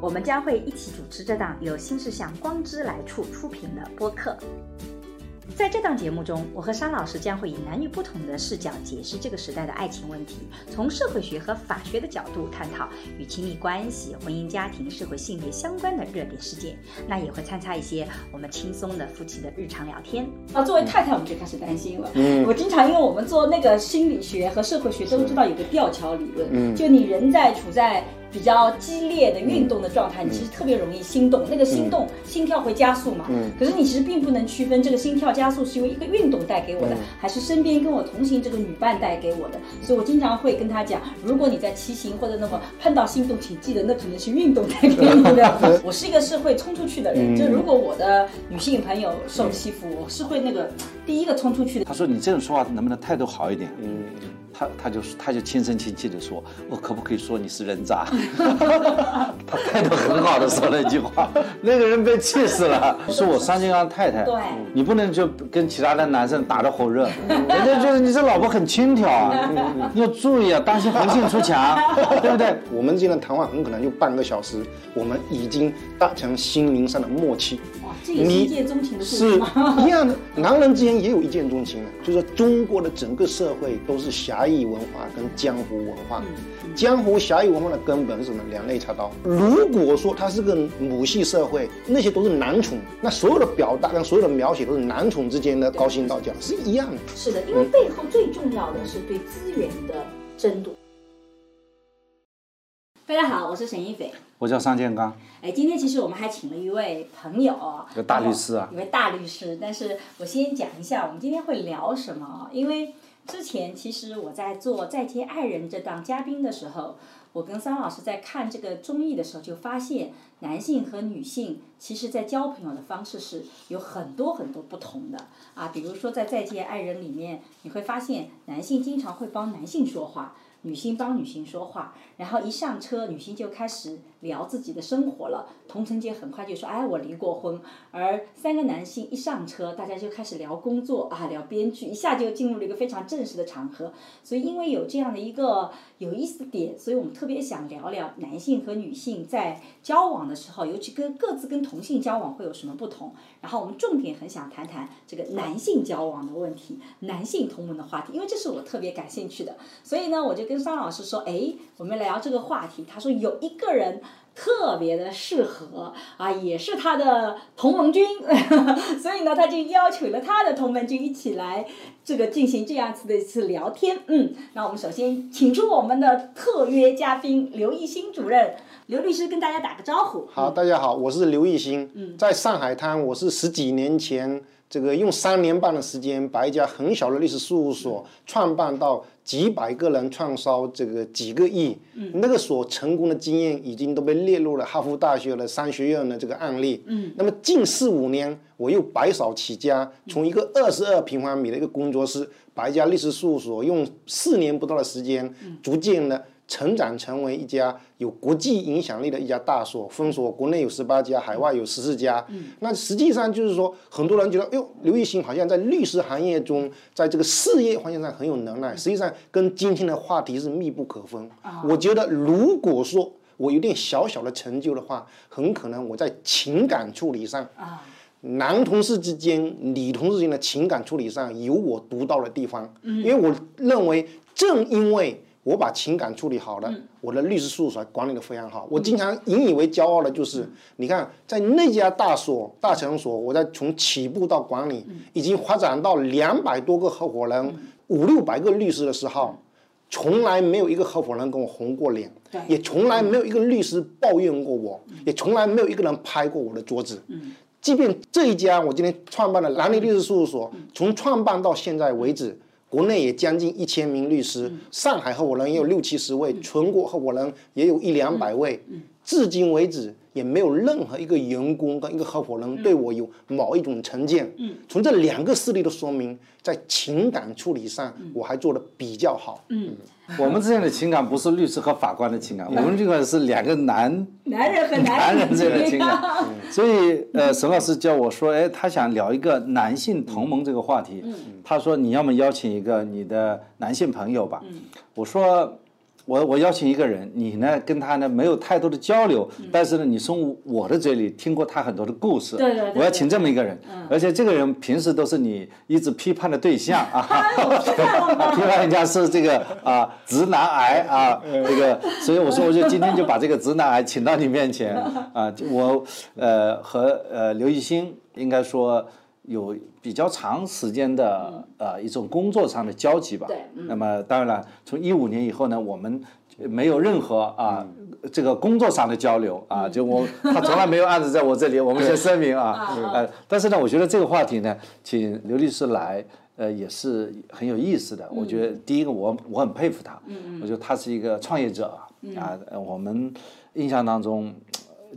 我们将会一起主持这档由新世相光之来处出品的播客。在这档节目中，我和沙老师将会以男女不同的视角解释这个时代的爱情问题，从社会学和法学的角度探讨与亲密关系、婚姻家庭、社会性别相关的热点事件。那也会参差一些我们轻松的夫妻的日常聊天。啊，作为太太，我们就开始担心了。嗯，我经常因为我们做那个心理学和社会学都知道有个吊桥理论，嗯，就你人在处在。比较激烈的运动的状态，你其实特别容易心动，那个心动心跳会加速嘛。嗯。可是你其实并不能区分这个心跳加速是由一个运动带给我的，还是身边跟我同行这个女伴带给我的。所以我经常会跟他讲，如果你在骑行或者那么碰到心动，请记得那可能是运动带给你的。我是一个是会冲出去的人，就如果我的女性朋友受欺负，我是会那个第一个冲出去的。他说你这种说话能不能态度好一点？嗯。他他就他就轻声轻气的说：“我可不可以说你是人渣？” 他态度很好的说了一句话，那个人被气死了，是我三金刚太太。对，你不能就跟其他的男生打得火热，人家觉得你这老婆很轻佻啊，你要注意啊，担心红杏出墙，对不对？我们今天谈话很可能就半个小时，我们已经达成心灵上的默契。你一见钟情的是一样的，男人之间也有一见钟情的，就是说中国的整个社会都是侠义文化跟江湖文化，江湖侠义文化的根本是什么？两肋插刀。如果说它是个母系社会，那些都是男宠，那所有的表达跟所有的描写都是男宠之间的高薪道教，是一样的。是的，因为背后最重要的是对资源的争夺。大家好，我是沈一斐。我叫尚建刚。哎，今天其实我们还请了一位朋友，一个大律师啊，一位大律师。但是我先讲一下，我们今天会聊什么因为之前其实我在做《再见爱人》这档嘉宾的时候，我跟桑老师在看这个综艺的时候，就发现男性和女性其实在交朋友的方式是有很多很多不同的啊。比如说在《再见爱人》里面，你会发现男性经常会帮男性说话。女性帮女性说话，然后一上车，女性就开始聊自己的生活了。童承杰很快就说：“哎，我离过婚。”而三个男性一上车，大家就开始聊工作啊，聊编剧，一下就进入了一个非常正式的场合。所以，因为有这样的一个有意思的点，所以我们特别想聊聊男性和女性在交往的时候，尤其跟各自跟同性交往会有什么不同。然后，我们重点很想谈谈这个男性交往的问题，男性同盟的话题，因为这是我特别感兴趣的。所以呢，我就。跟桑老师说，哎，我们聊这个话题。他说有一个人特别的适合啊，也是他的同盟军，所以呢，他就邀请了他的同盟军一起来这个进行这样子的一次聊天。嗯，那我们首先请出我们的特约嘉宾刘义新主任，刘律师跟大家打个招呼。好，大家好，我是刘义新。嗯，在上海滩，我是十几年前这个用三年半的时间，把一家很小的律师事务所创办到。几百个人创烧这个几个亿，那个所成功的经验已经都被列入了哈佛大学的商学院的这个案例。那么近四五年，我又白手起家，从一个二十二平方米的一个工作室，把一家律师事务所用四年不到的时间，逐渐的。成长成为一家有国际影响力的一家大所，分所国内有十八家，海外有十四家。那实际上就是说，很多人觉得，呦，刘玉兴好像在律师行业中，在这个事业方向上很有能耐。实际上，跟今天的话题是密不可分。我觉得，如果说我有点小小的成就的话，很可能我在情感处理上，男同事之间、女同事之间的情感处理上有我独到的地方。因为我认为，正因为。我把情感处理好了，我的律师事务所管理的非常好。我经常引以为骄傲的就是，你看在那家大所、大成所，我在从起步到管理，已经发展到两百多个合伙人、五六百个律师的时候，从来没有一个合伙人跟我红过脸，也从来没有一个律师抱怨过我，也从来没有一个人拍过我的桌子。即便这一家我今天创办的兰利律师事务所，从创办到现在为止。国内也将近一千名律师，上海合伙人也有六七十位，全国合伙人也有一两百位。至今为止，也没有任何一个员工跟一个合伙人对我有某一种成见。嗯，从这两个事例都说明，在情感处理上，我还做的比较好。嗯，我们之间的情感不是律师和法官的情感，我们这个是两个男男人和男人 之间的情感。感。所以，呃，沈老师叫我说，哎，他想聊一个男性同盟这个话题。嗯，他说你要么邀请一个你的男性朋友吧。嗯，我说。我我邀请一个人，你呢跟他呢没有太多的交流，但是呢你从我的嘴里听过他很多的故事。对对对。我要请这么一个人，而且这个人平时都是你一直批判的对象啊。批判人家是这个啊直男癌啊，这个，所以我说我就今天就把这个直男癌请到你面前 啊，我呃和呃刘艺兴应该说。有比较长时间的呃一种工作上的交集吧。对。那么当然了，从一五年以后呢，我们没有任何啊这个工作上的交流啊，就我他从来没有案子在我这里，我们 先声明啊。呃，但是呢，我觉得这个话题呢，请刘律师来，呃，也是很有意思的。我觉得第一个，我我很佩服他。嗯嗯。我觉得他是一个创业者啊，我们印象当中。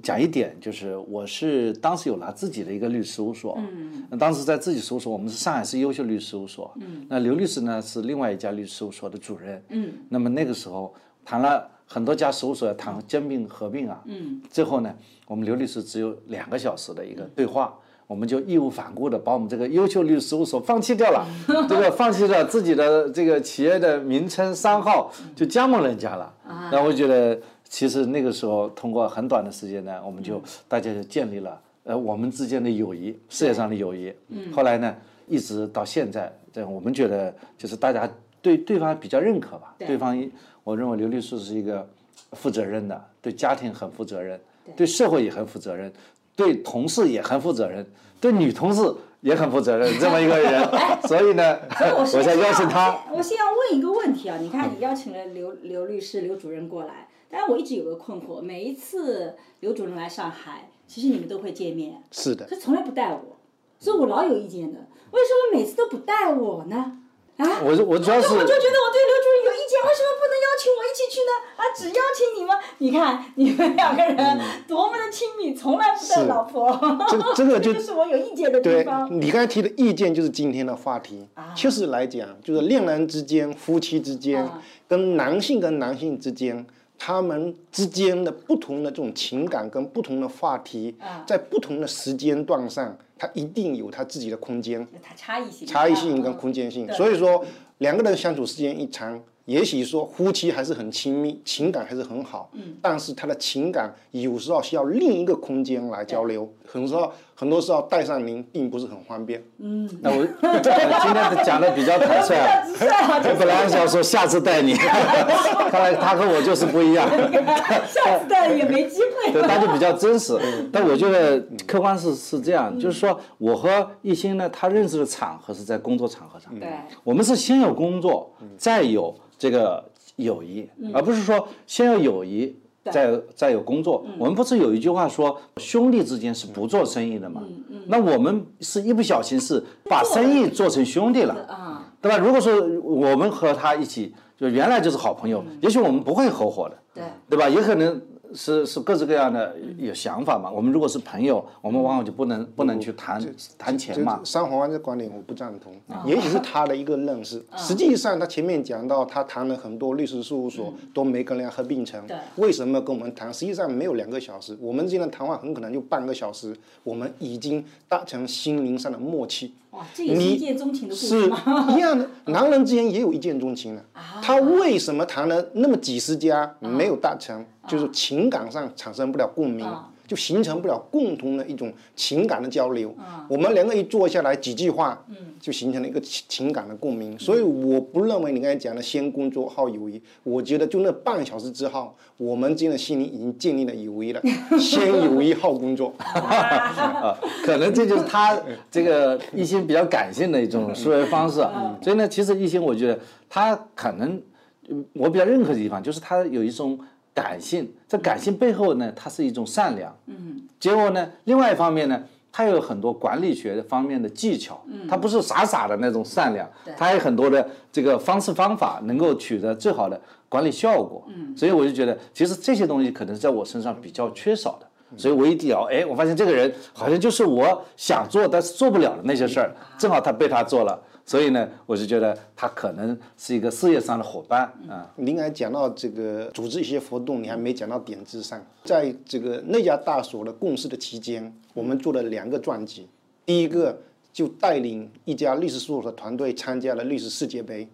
讲一点，就是我是当时有拿自己的一个律师事务所，嗯，当时在自己事务所，我们是上海市优秀律师事务所，嗯，那刘律师呢是另外一家律师事务所的主任，嗯，那么那个时候谈了很多家事务所要谈兼并合并啊，嗯，最后呢，我们刘律师只有两个小时的一个对话，我们就义无反顾的把我们这个优秀律师事务所放弃掉了，这个放弃了自己的这个企业的名称商号，就加盟人家了，那我觉得。其实那个时候，通过很短的时间呢，我们就大家就建立了呃我们之间的友谊，事业上的友谊。嗯后来呢，一直到现在，这样我们觉得就是大家对对方比较认可吧。对方，我认为刘律师是一个负责任的，对家庭很负责任，对社会也很负责任，对同事也很负责任，对女同事也很负责任，这么一个人。所以呢，我才邀请他。我先要问一个问题啊，你看你邀请了刘刘律师、刘主任过来。但我一直有个困惑，每一次刘主任来上海，其实你们都会见面，是的，可从来不带我，所以我老有意见的。为什么每次都不带我呢？啊，我我主要是，我就觉得我对刘主任有意见，为什么不能邀请我一起去呢？啊，只邀请你吗，你看你们两个人 多么的亲密，从来不带老婆。这这个就是我有意见的地方。你刚才提的意见就是今天的话题。确实来讲，就是恋人之间、夫妻之间，跟男性跟男性之间。他们之间的不同的这种情感跟不同的话题，在不同的时间段上，它一定有它自己的空间。它差异性。差异性跟空间性，所以说两个人相处时间一长。也许说夫妻还是很亲密，情感还是很好，但是他的情感有时候需要另一个空间来交流，很多时候很多时候带上您并不是很方便。嗯，那我 今天讲的比较坦率，我 本来想说下次带你，看来他和我就是不一样。下次带也没机会。对，他就比较真实，但我觉得客观是是这样，就是说我和艺兴呢，他认识的场合是在工作场合上，对，我们是先有工作，再有。这个友谊，而不是说先有友谊，再再有工作。我们不是有一句话说，兄弟之间是不做生意的嘛？那我们是一不小心是把生意做成兄弟了，对吧？如果说我们和他一起，就原来就是好朋友，也许我们不会合伙的，对对吧？也可能。是是各式各样的有想法嘛？我们如果是朋友，我们往往就不能不能去谈谈钱嘛。三环湾这观点我不赞同，也许是他的一个认识。实际上他前面讲到，他谈了很多律师事务所都没跟人家合并成。为什么跟我们谈？实际上没有两个小时，我们之间的谈话很可能就半个小时，我们已经达成心灵上的默契。哇，这也是一见钟情的故事吗？一样的，男人之间也有一见钟情的。他为什么谈了那么几十家没有达成？就是情感上产生不了共鸣。就形成不了共同的一种情感的交流。我们两个一坐下来几句话，就形成了一个情情感的共鸣。所以我不认为你刚才讲的先工作后友谊。我觉得就那半小时之后，我们之间的心里已经建立了友谊了。先友谊后工作。啊，可能这就是他这个一心比较感性的一种思维方式。所以呢，其实一心我觉得他可能我比较认可的地方就是他有一种。感性，在感性背后呢，它是一种善良。嗯。结果呢，另外一方面呢，它有很多管理学方面的技巧。嗯。它不是傻傻的那种善良，它有很多的这个方式方法，能够取得最好的管理效果。嗯。所以我就觉得，其实这些东西可能在我身上比较缺少的。所以我一聊，哎，我发现这个人好像就是我想做但是做不了的那些事儿，正好他被他做了，所以呢，我就觉得他可能是一个事业上的伙伴啊。您还讲到这个组织一些活动，你还没讲到点子上。在这个那家大所的共事的期间，我们做了两个传记，第一个就带领一家律师事务所团队参加了律师世界杯，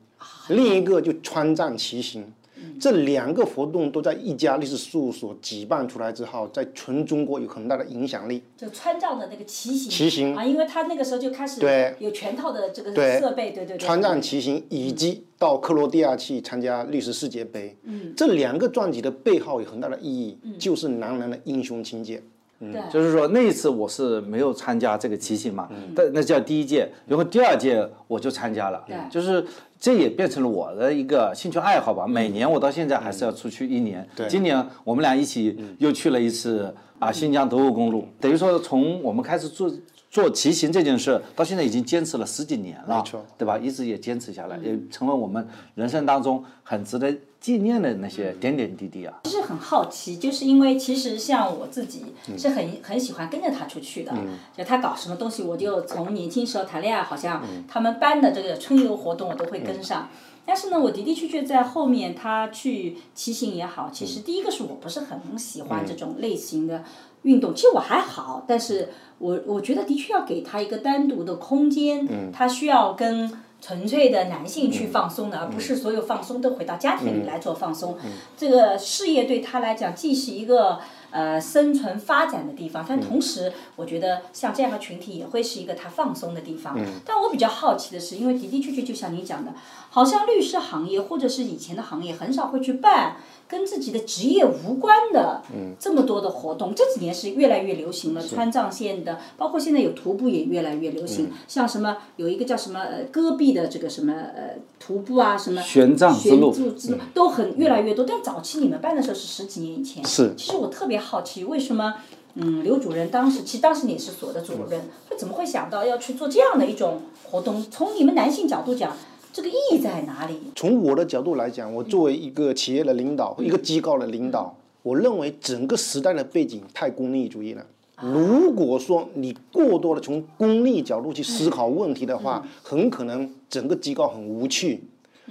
另一个就川藏骑行。这两个活动都在一家律师事务所举办出来之后，在全中国有很大的影响力。就川藏的那个骑行，骑行啊，因为他那个时候就开始对有全套的这个设备，对对对。川藏骑行以及到克罗地亚去参加律师世界杯，这两个传记的背后有很大的意义，就是男人的英雄情节。对，就是说那一次我是没有参加这个骑行嘛，但那叫第一届，然后第二届我就参加了，就是这也变成了我的一个兴趣爱好吧。每年我到现在还是要出去一年，今年我们俩一起又去了一次啊新疆德沃公路，等于说从我们开始做。做骑行这件事到现在已经坚持了十几年了，没错。对吧？一直也坚持下来，也成为我们人生当中很值得纪念的那些点点滴滴啊。其实很好奇，就是因为其实像我自己是很很喜欢跟着他出去的，就他搞什么东西，我就从年轻时候谈恋爱，好像他们班的这个春游活动我都会跟上。但是呢，我的的确确在后面他去骑行也好，其实第一个是我不是很喜欢这种类型的运动，其实我还好，但是我我觉得的确要给他一个单独的空间，他需要跟。纯粹的男性去放松的，而不是所有放松都回到家庭里来做放松。这个事业对他来讲，既是一个呃生存发展的地方，但同时，我觉得像这样的群体也会是一个他放松的地方。但我比较好奇的是，因为的的确确就像你讲的，好像律师行业或者是以前的行业很少会去办。跟自己的职业无关的这么多的活动，这几年是越来越流行了。川藏线的，包括现在有徒步也越来越流行。像什么有一个叫什么呃戈壁的这个什么呃徒步啊，什么玄奘之路玄之路都很越来越多。但早期你们办的时候是十几年以前。是。其实我特别好奇，为什么嗯刘主任当时其实当时你也是所的主任，会怎么会想到要去做这样的一种活动？从你们男性角度讲。这个意义在哪里？从我的角度来讲，我作为一个企业的领导，一个机构的领导，我认为整个时代的背景太功利主义了。如果说你过多的从功利角度去思考问题的话，很可能整个机构很无趣，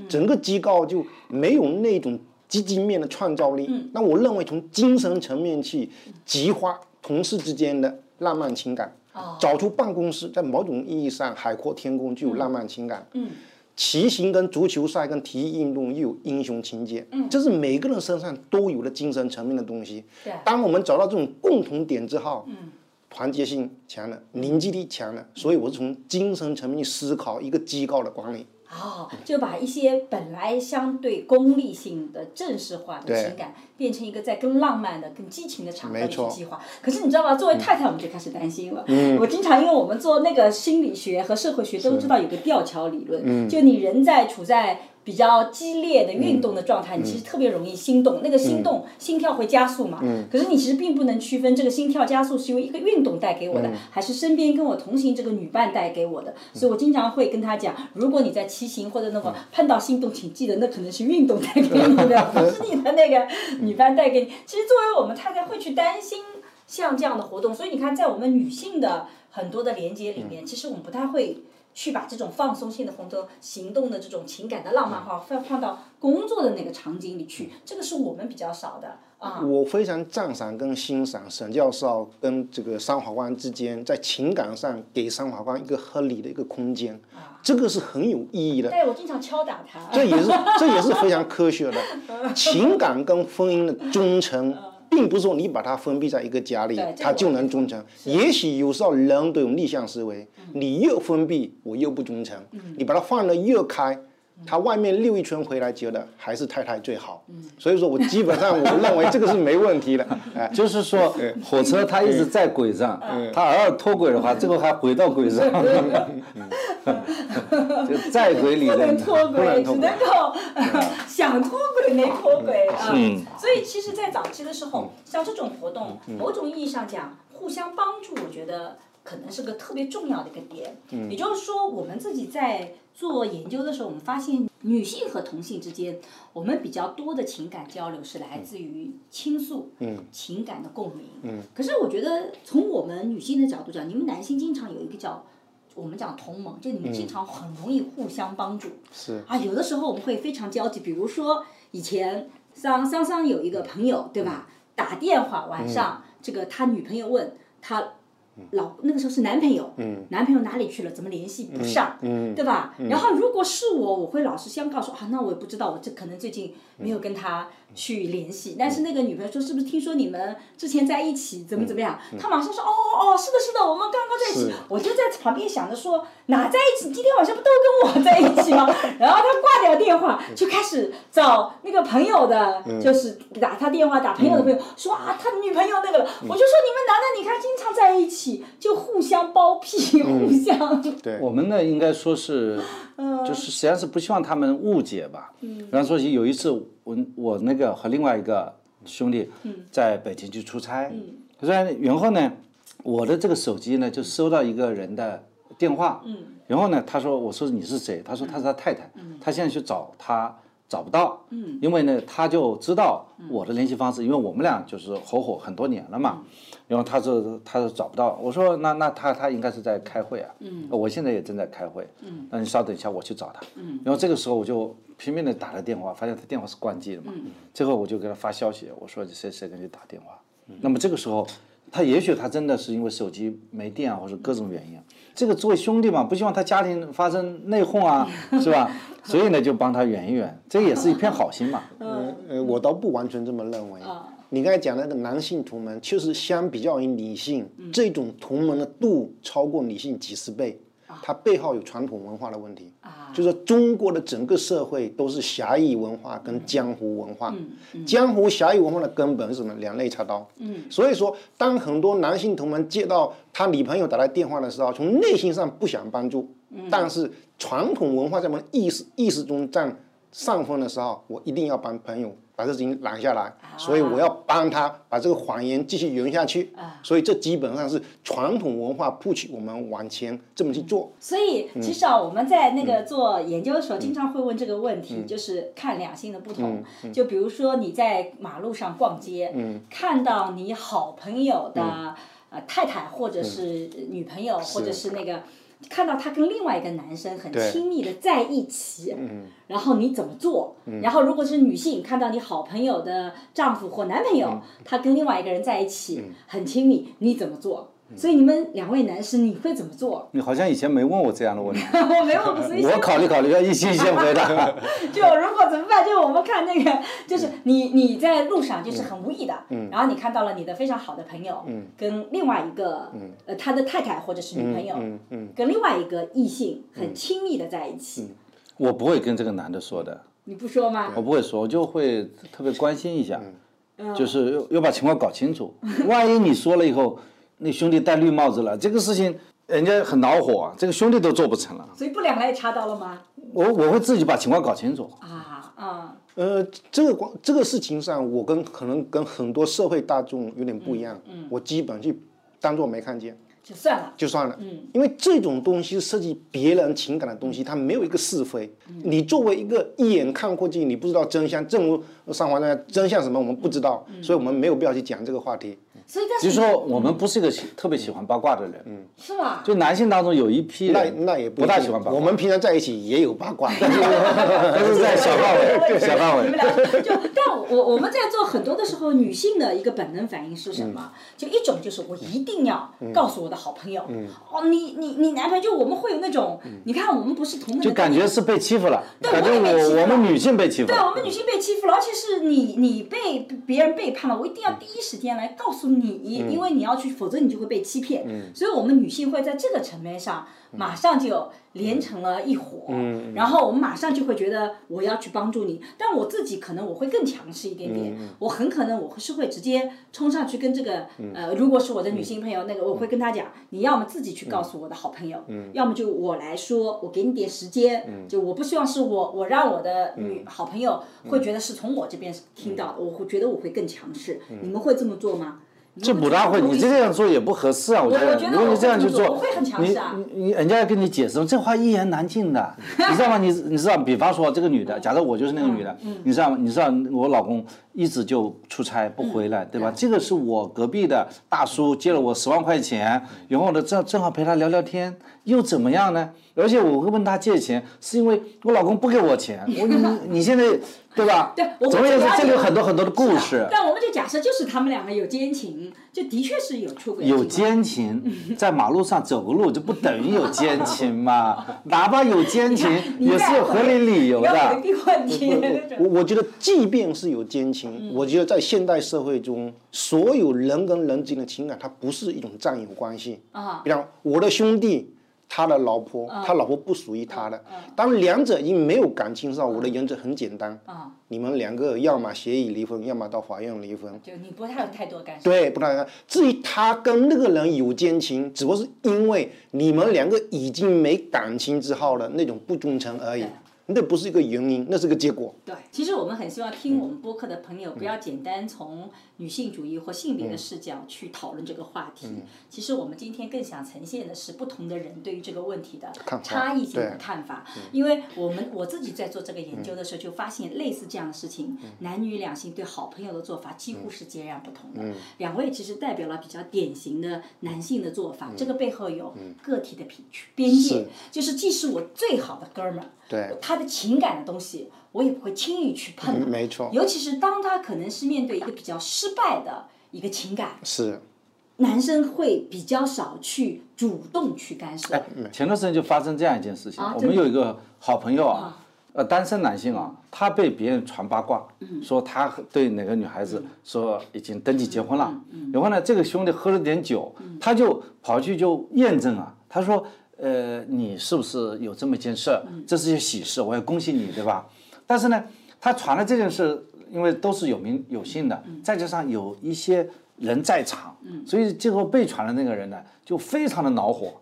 整个机构就没有那种积极面的创造力。那我认为从精神层面去激发同事之间的浪漫情感，找出办公室在某种意义上海阔天空具有浪漫情感。骑行跟足球赛跟体育运动又有英雄情节，这是每个人身上都有的精神层面的东西。当我们找到这种共同点之后，团结性强了，凝聚力强了，所以我是从精神层面思考一个机构的管理。哦，就把一些本来相对功利性的正式化的情感，变成一个在更浪漫的、更激情的场合去计划。可是你知道吗？作为太太，我们就开始担心了。我经常因为我们做那个心理学和社会学都知道有个吊桥理论，就你人在处在。比较激烈的运动的状态，你其实特别容易心动，那个心动心跳会加速嘛。可是你其实并不能区分这个心跳加速是因为一个运动带给我的，还是身边跟我同行这个女伴带给我的。所以我经常会跟他讲，如果你在骑行或者那个碰到心动，请记得那可能是运动带给你的，不是你的那个女伴带给你。其实作为我们太太会去担心像这样的活动，所以你看在我们女性的很多的连接里面，其实我们不太会。去把这种放松性的活动、行动的这种情感的浪漫化放放到工作的那个场景里去，这个是我们比较少的啊。我非常赞赏跟欣赏沈教授跟这个三法官之间在情感上给三法官一个合理的一个空间，这个是很有意义的。对，我经常敲打他。这也是这也是非常科学的，情感跟婚姻的忠诚。并不是说你把它封闭在一个家里，它就能忠诚。也许有时候人都有逆向思维，你越封闭，我越不忠诚。你把它放得越开。他外面溜一圈回来，觉得还是太太最好。所以说我基本上我认为这个是没问题的。哎，就是说火车它一直在轨上，它偶尔脱轨的话，最后还回到轨上。就在轨里不能脱轨，只能够想脱轨没脱轨啊。所以其实，在早期的时候，像这种活动，某种意义上讲，互相帮助，我觉得。可能是个特别重要的一个点。也就是说，我们自己在做研究的时候，我们发现女性和同性之间，我们比较多的情感交流是来自于倾诉、嗯情感的共鸣。嗯可是我觉得，从我们女性的角度讲，你们男性经常有一个叫我们讲同盟，就你们经常很容易互相帮助。是啊，有的时候我们会非常焦急，比如说以前桑桑桑有一个朋友，对吧？打电话晚上，这个他女朋友问他老那个时候是男朋友，男朋友哪里去了？怎么联系不上？对吧？然后如果是我，我会老实相告说啊，那我也不知道，我这可能最近没有跟他去联系。但是那个女朋友说，是不是听说你们之前在一起，怎么怎么样？他马上说，哦哦，是的，是的，我们刚刚在一起。我就在旁边想着说，哪在一起？今天晚上不都跟我在一起吗？然后他挂掉电话，就开始找那个朋友的，就是打他电话，打朋友的朋友，说啊，他女朋友那个了。我就说你们男的，你看经常在一起，就互相包庇，互相就。对。我们呢，应该说是，就是实际上是不希望他们误解吧。嗯。比方说有一次，我我那个和另外一个兄弟在北京去出差，然后呢，我的这个手机呢就收到一个人的电话，然后呢，他说我说你是谁？他说他是他太太，他现在去找他找不到，因为呢他就知道我的联系方式，因为我们俩就是合伙很多年了嘛。然后他说他说找不到，我说那那他他应该是在开会啊，我现在也正在开会，那你稍等一下我去找他。然后这个时候我就拼命的打了电话，发现他电话是关机的嘛，最后我就给他发消息，我说谁谁给你打电话。那么这个时候他也许他真的是因为手机没电啊，或者各种原因，这个作为兄弟嘛，不希望他家庭发生内讧啊，是吧？所以呢就帮他圆一圆，这也是一片好心嘛。呃呃，我倒不完全这么认为。你刚才讲那个男性同盟，确实相比较于女性，这种同盟的度超过女性几十倍。它背后有传统文化的问题，就是中国的整个社会都是侠义文化跟江湖文化。江湖侠义文化的根本是什么？两肋插刀。所以说，当很多男性同门接到他女朋友打来电话的时候，从内心上不想帮助，但是传统文化在我们意识意识中占上风的时候，我一定要帮朋友。把这事情拦下来，所以我要帮他把这个谎言继续圆下去。所以这基本上是传统文化 push 我们往前这么去做。所以其实啊，我们在那个做研究的时候，经常会问这个问题，就是看两性的不同。就比如说你在马路上逛街，看到你好朋友的呃太太或者是女朋友，或者是那个。看到他跟另外一个男生很亲密的在一起，然后你怎么做？然后如果是女性看到你好朋友的丈夫或男朋友，他跟另外一个人在一起很亲密，你怎么做？所以你们两位男士，你会怎么做？你好像以前没问我这样的问题。我没问过，所以我考虑考虑，要一心先回答。就如果怎么办？就我们看那个，就是你你在路上就是很无意的，然后你看到了你的非常好的朋友，跟另外一个呃他的太太或者是女朋友，跟另外一个异性很亲密的在一起。我不会跟这个男的说的。你不说吗？我不会说，我就会特别关心一下，就是要要把情况搞清楚。万一你说了以后。那兄弟戴绿帽子了，这个事情人家很恼火，这个兄弟都做不成了。所以不两个也查到了吗？我我会自己把情况搞清楚。啊啊。呃，这个光这个事情上，我跟可能跟很多社会大众有点不一样。嗯。我基本就当做没看见。就算了。就算了。嗯。因为这种东西涉及别人情感的东西，它没有一个是非。你作为一个一眼看过去，你不知道真相。正如上华那真相什么，我们不知道，所以我们没有必要去讲这个话题。所以，就是说，我们不是一个喜特别喜欢八卦的人，嗯，是吧？就男性当中有一批人，那那也不大喜欢八卦。我们平常在一起也有八卦，但是在小范围，小范围。你们俩就，但我我们在做很多的时候，女性的一个本能反应是什么？就一种就是我一定要告诉我的好朋友，哦，你你你男朋友，就我们会有那种，你看我们不是同等就感觉是被欺负了，对感觉我我们女性被欺负，对，我们女性被欺负了，而且是你你被别人背叛了，我一定要第一时间来告诉你，因为。你要去，否则你就会被欺骗。所以，我们女性会在这个层面上马上就连成了一伙。然后，我们马上就会觉得我要去帮助你。但我自己可能我会更强势一点点。我很可能我是会直接冲上去跟这个呃，如果是我的女性朋友，那个我会跟她讲，你要么自己去告诉我的好朋友，要么就我来说，我给你点时间。就我不希望是我我让我的女好朋友会觉得是从我这边听到的，我会觉得我会更强势。你们会这么做吗？这不大会，你这样做也不合适啊！我觉得，如果你这样去做你你人家要跟你解释，这话一言难尽的，你知道吗？你你知道，比方说这个女的，假设我就是那个女的，你知道吗？你知道我老公一直就出差不回来，对吧？这个是我隔壁的大叔借了我十万块钱，然后呢正正好陪他聊聊天，又怎么样呢？而且我会问他借钱，是因为我老公不给我钱，我你你现在对吧？对我总而言之我了，解这里有很多很多的故事。但我们就假设就是他们两个有奸情，就的确是有出轨有奸情，在马路上走个路就不等于有奸情嘛？哪怕有奸情，也是有合理理由的。我我觉得，即便是有奸情，我觉得在现代社会中，所有人跟人之间的情感，它不是一种占有关系。啊。比方我的兄弟，他的老婆，他老婆不属于他的。当两者已经没有感情上，我的原则很简单，啊，你们两个要么协议离婚，要么到法院离婚。就你不太有太多干涉。对，不太至于他跟那个人有奸情，只不过是因为你们两个已经没感情之后的那种不忠诚而已，那不是一个原因，那是个结果。对，其实我们很希望听我们播客的朋友不要简单从女性主义或性别的嗯视角去讨论这个话题。其实我们今天更想呈现的是不同的人对于这个问题的差异性的看法。因为我们我自己在做这个研究的时候，就发现类似这样的事情，男女两性对好朋友的做法几乎是截然不同的。两位其实代表了比较典型的男性的做法，这个背后有个体的边边界是，就是既是我最好的哥们儿。对，他的情感的东西，我也不会轻易去碰。嗯没错。尤其是当他可能是面对一个比较失败的一个情感，是。男生会比较少去主动去干涉。前段时间就发生这样一件事情，我们有一个好朋友啊，呃，单身男性啊，他被别人传八卦，嗯。说他对哪个女孩子说已经登记结婚了，嗯然后呢，这个兄弟喝了点酒，他就跑去就验证啊，他说，呃，你是不是有这么一件事儿？嗯这是件喜事，我要恭喜你，对吧？但是呢，他传了这件事，因为都是有名有姓的，再加上有一些人在场，所以最后被传的那个人呢，就非常的恼火。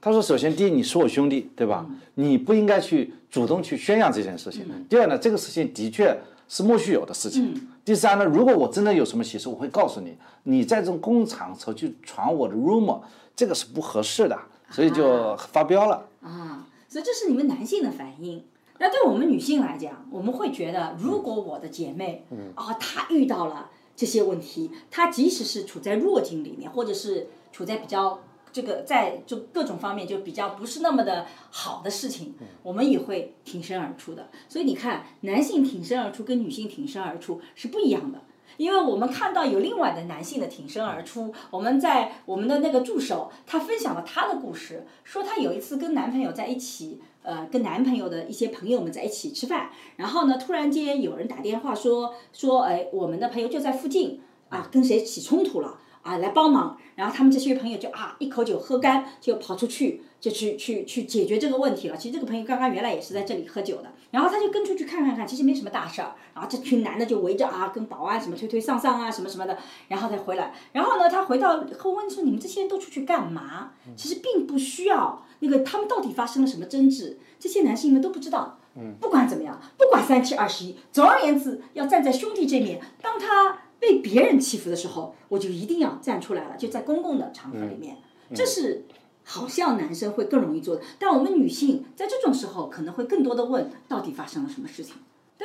他说：“首先，第一，你是我兄弟，对吧？你不应该去主动去宣扬这件事情。第二呢，这个事情的确是莫须有的事情。第三呢，如果我真的有什么喜事，我会告诉你。你在这种公共场合去传我的 rumor，这个是不合适的，所以就发飙了。啊，所以这是你们男性的反应。那对我们女性来讲，我们会觉得，如果我的姐妹，嗯啊，她遇到了这些问题，她即使是处在弱境里面，或者是处在比较这个在就各种方面就比较不是那么的好的事情，我们也会挺身而出的。所以你看，男性挺身而出跟女性挺身而出是不一样的。因为我们看到有另外的男性的挺身而出，我们在我们的那个助手，他分享了他的故事，说他有一次跟男朋友在一起，呃，跟男朋友的一些朋友们在一起吃饭，然后呢，突然间有人打电话说说，哎，我们的朋友就在附近啊，跟谁起冲突了啊，来帮忙，然后他们这些朋友就啊一口酒喝干，就跑出去就去去去解决这个问题了。其实这个朋友刚刚原来也是在这里喝酒的，然后他就跟出去看看看，其实没什么大事儿。然后这群男的就围着啊，跟保安什么推推搡搡啊，什么什么的，然后再回来。然后呢，他回到后问说：“你们这些人都出去干嘛？”其实并不需要那个他们到底发生了什么争执，这些男性们都不知道。不管怎么样，不管三七二十一，总而言之，要站在兄弟这面。当他被别人欺负的时候，我就一定要站出来了，就在公共的场合里面，这是好像男生会更容易做的。但我们女性在这种时候可能会更多的问，到底发生了什么事情？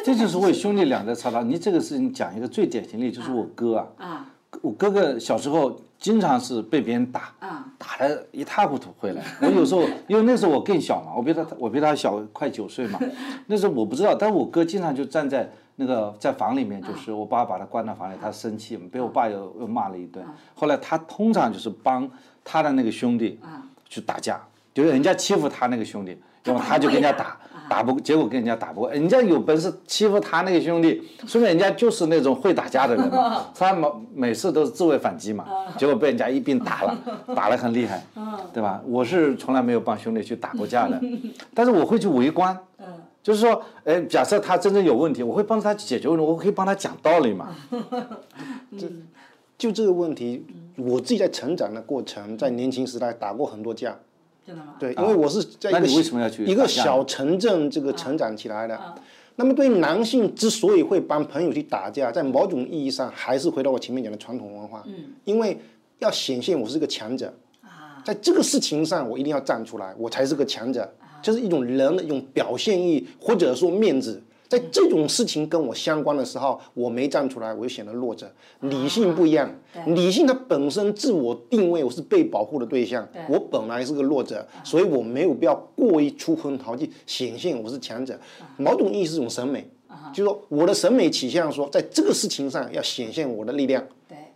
这就是为为兄弟俩在吵架。你这个事情讲一个最典型例，就是我哥啊，啊我哥哥小时候经常是被别人打，啊打的一塌糊涂回来。我有时候因为那时候我更小嘛，我比他我比他小快九岁嘛，那时候我不知道，但我哥经常就站在那个在房里面，就是我爸把他关到房里，他生气，被我爸又又骂了一顿。后来他通常就是帮他的那个兄弟去打架，就是人家欺负他那个兄弟，然后他就跟人家打。打不，结果跟人家打不过，人家有本事欺负他那个兄弟，说明人家就是那种会打架的人嘛。他每每次都是自卫反击嘛，结果被人家一并打了，打得很厉害，对吧？我是从来没有帮兄弟去打过架的，但是我会去围观，就是说，哎，假设他真正有问题，我会帮他解决问题，我可以帮他讲道理嘛。就这个问题，我自己在成长的过程，在年轻时代打过很多架。真的吗？对，因为我是在一个那你为什么要去一个小城镇这个成长起来的。那么对于男性之所以会帮朋友去打架，在某种意义上还是回到我前面讲的传统文化，嗯，因为要显现我是个强者，啊，在这个事情上我一定要站出来，我才是个强者，这是一种人的一种表现欲，或者说面子。在这种事情跟我相关的时候，我没站出来，我就显得弱者。理性不一样，理性它本身自我定位我是被保护的对象，我本来是个弱者，所以我没有必要过于出风头去显现我是强者。某种意义是一种审美，就是说我的审美倾向说，在这个事情上要显现我的力量，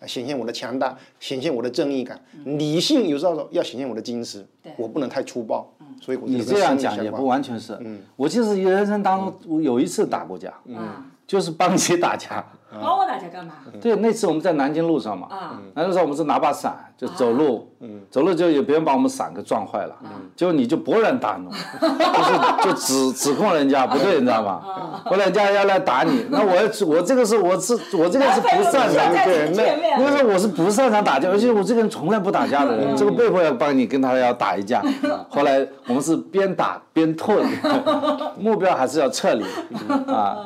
显现我的强大，显现我的正义感。理性有时候要显现我的矜持，我不能太粗暴。所以你这样讲也不完全是。我就是人生当中有一次打过架，就是帮谁打架。帮我打架干嘛？对，那次我们在南京路上嘛，那时候我们是拿把伞就走路，走路就有别人把我们伞给撞坏了，结果你就勃然大怒，就是就指指控人家不对，你知道吗？后来人家要来打你，那我我这个是我是我这个是不擅长，对，那那时候我是不擅长打架，而且我这个人从来不打架的人，这个被迫要帮你跟他要打一架，后来我们是边打边退，目标还是要撤离啊。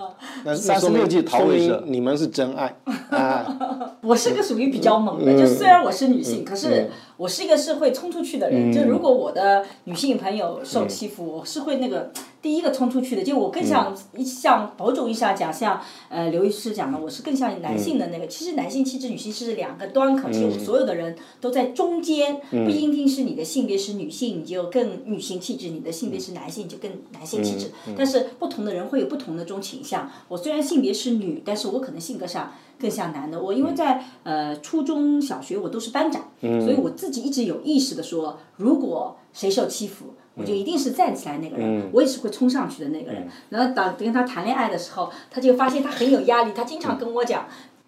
三十六计逃为生，你们是真爱啊！我是个属于比较猛的，就虽然我是女性，可是。我是一个是会冲出去的人，就如果我的女性朋友受欺负，我是会那个第一个冲出去的。就我更像像某种意义上讲，像呃刘医师讲的，我是更像男性的那个。其实男性气质、女性是两个端，口，其实我们所有的人都在中间，不一定是你的性别是女性，你就更女性气质；你的性别是男性，就更男性气质。但是不同的人会有不同的这种倾向。我虽然性别是女，但是我可能性格上。更像男的，我因为在呃初中小学我都是班长，所以我自己一直有意识的说，如果谁受欺负，我就一定是站起来那个人，我也是会冲上去的那个人。然后当跟他谈恋爱的时候，他就发现他很有压力，他经常跟我讲。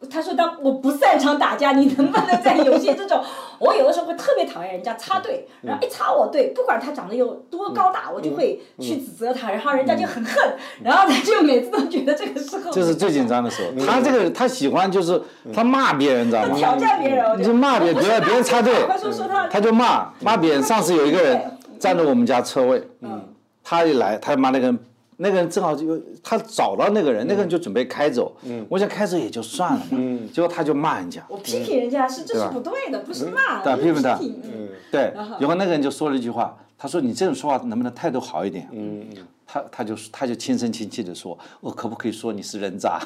他说：“他我不擅长打架，你能不能在有些这种，我有的时候会特别讨厌人家插队，然后一插我队，不管他长得有多高大，我就会去指责他，然后人家就很恨，然后他就每次都觉得这个时候。这是最紧张的时候。他这个他喜欢就是他骂别人，知道吗？挑战别人。就骂别人，别人别人插队，他就骂骂别人。上次有一个人占着我们家车位，嗯他一来，他骂那个人。”那个人正好就他找到那个人，那个人就准备开走。嗯，我想开走也就算了嘛。嗯，结果他就骂人家。我批评人家是这是不对的，不是骂。对，批评他。嗯，对。然后那个人就说了一句话，他说：“你这种说话能不能态度好一点？”嗯嗯。他他就他就轻声轻气的说：“我可不可以说你是人渣？”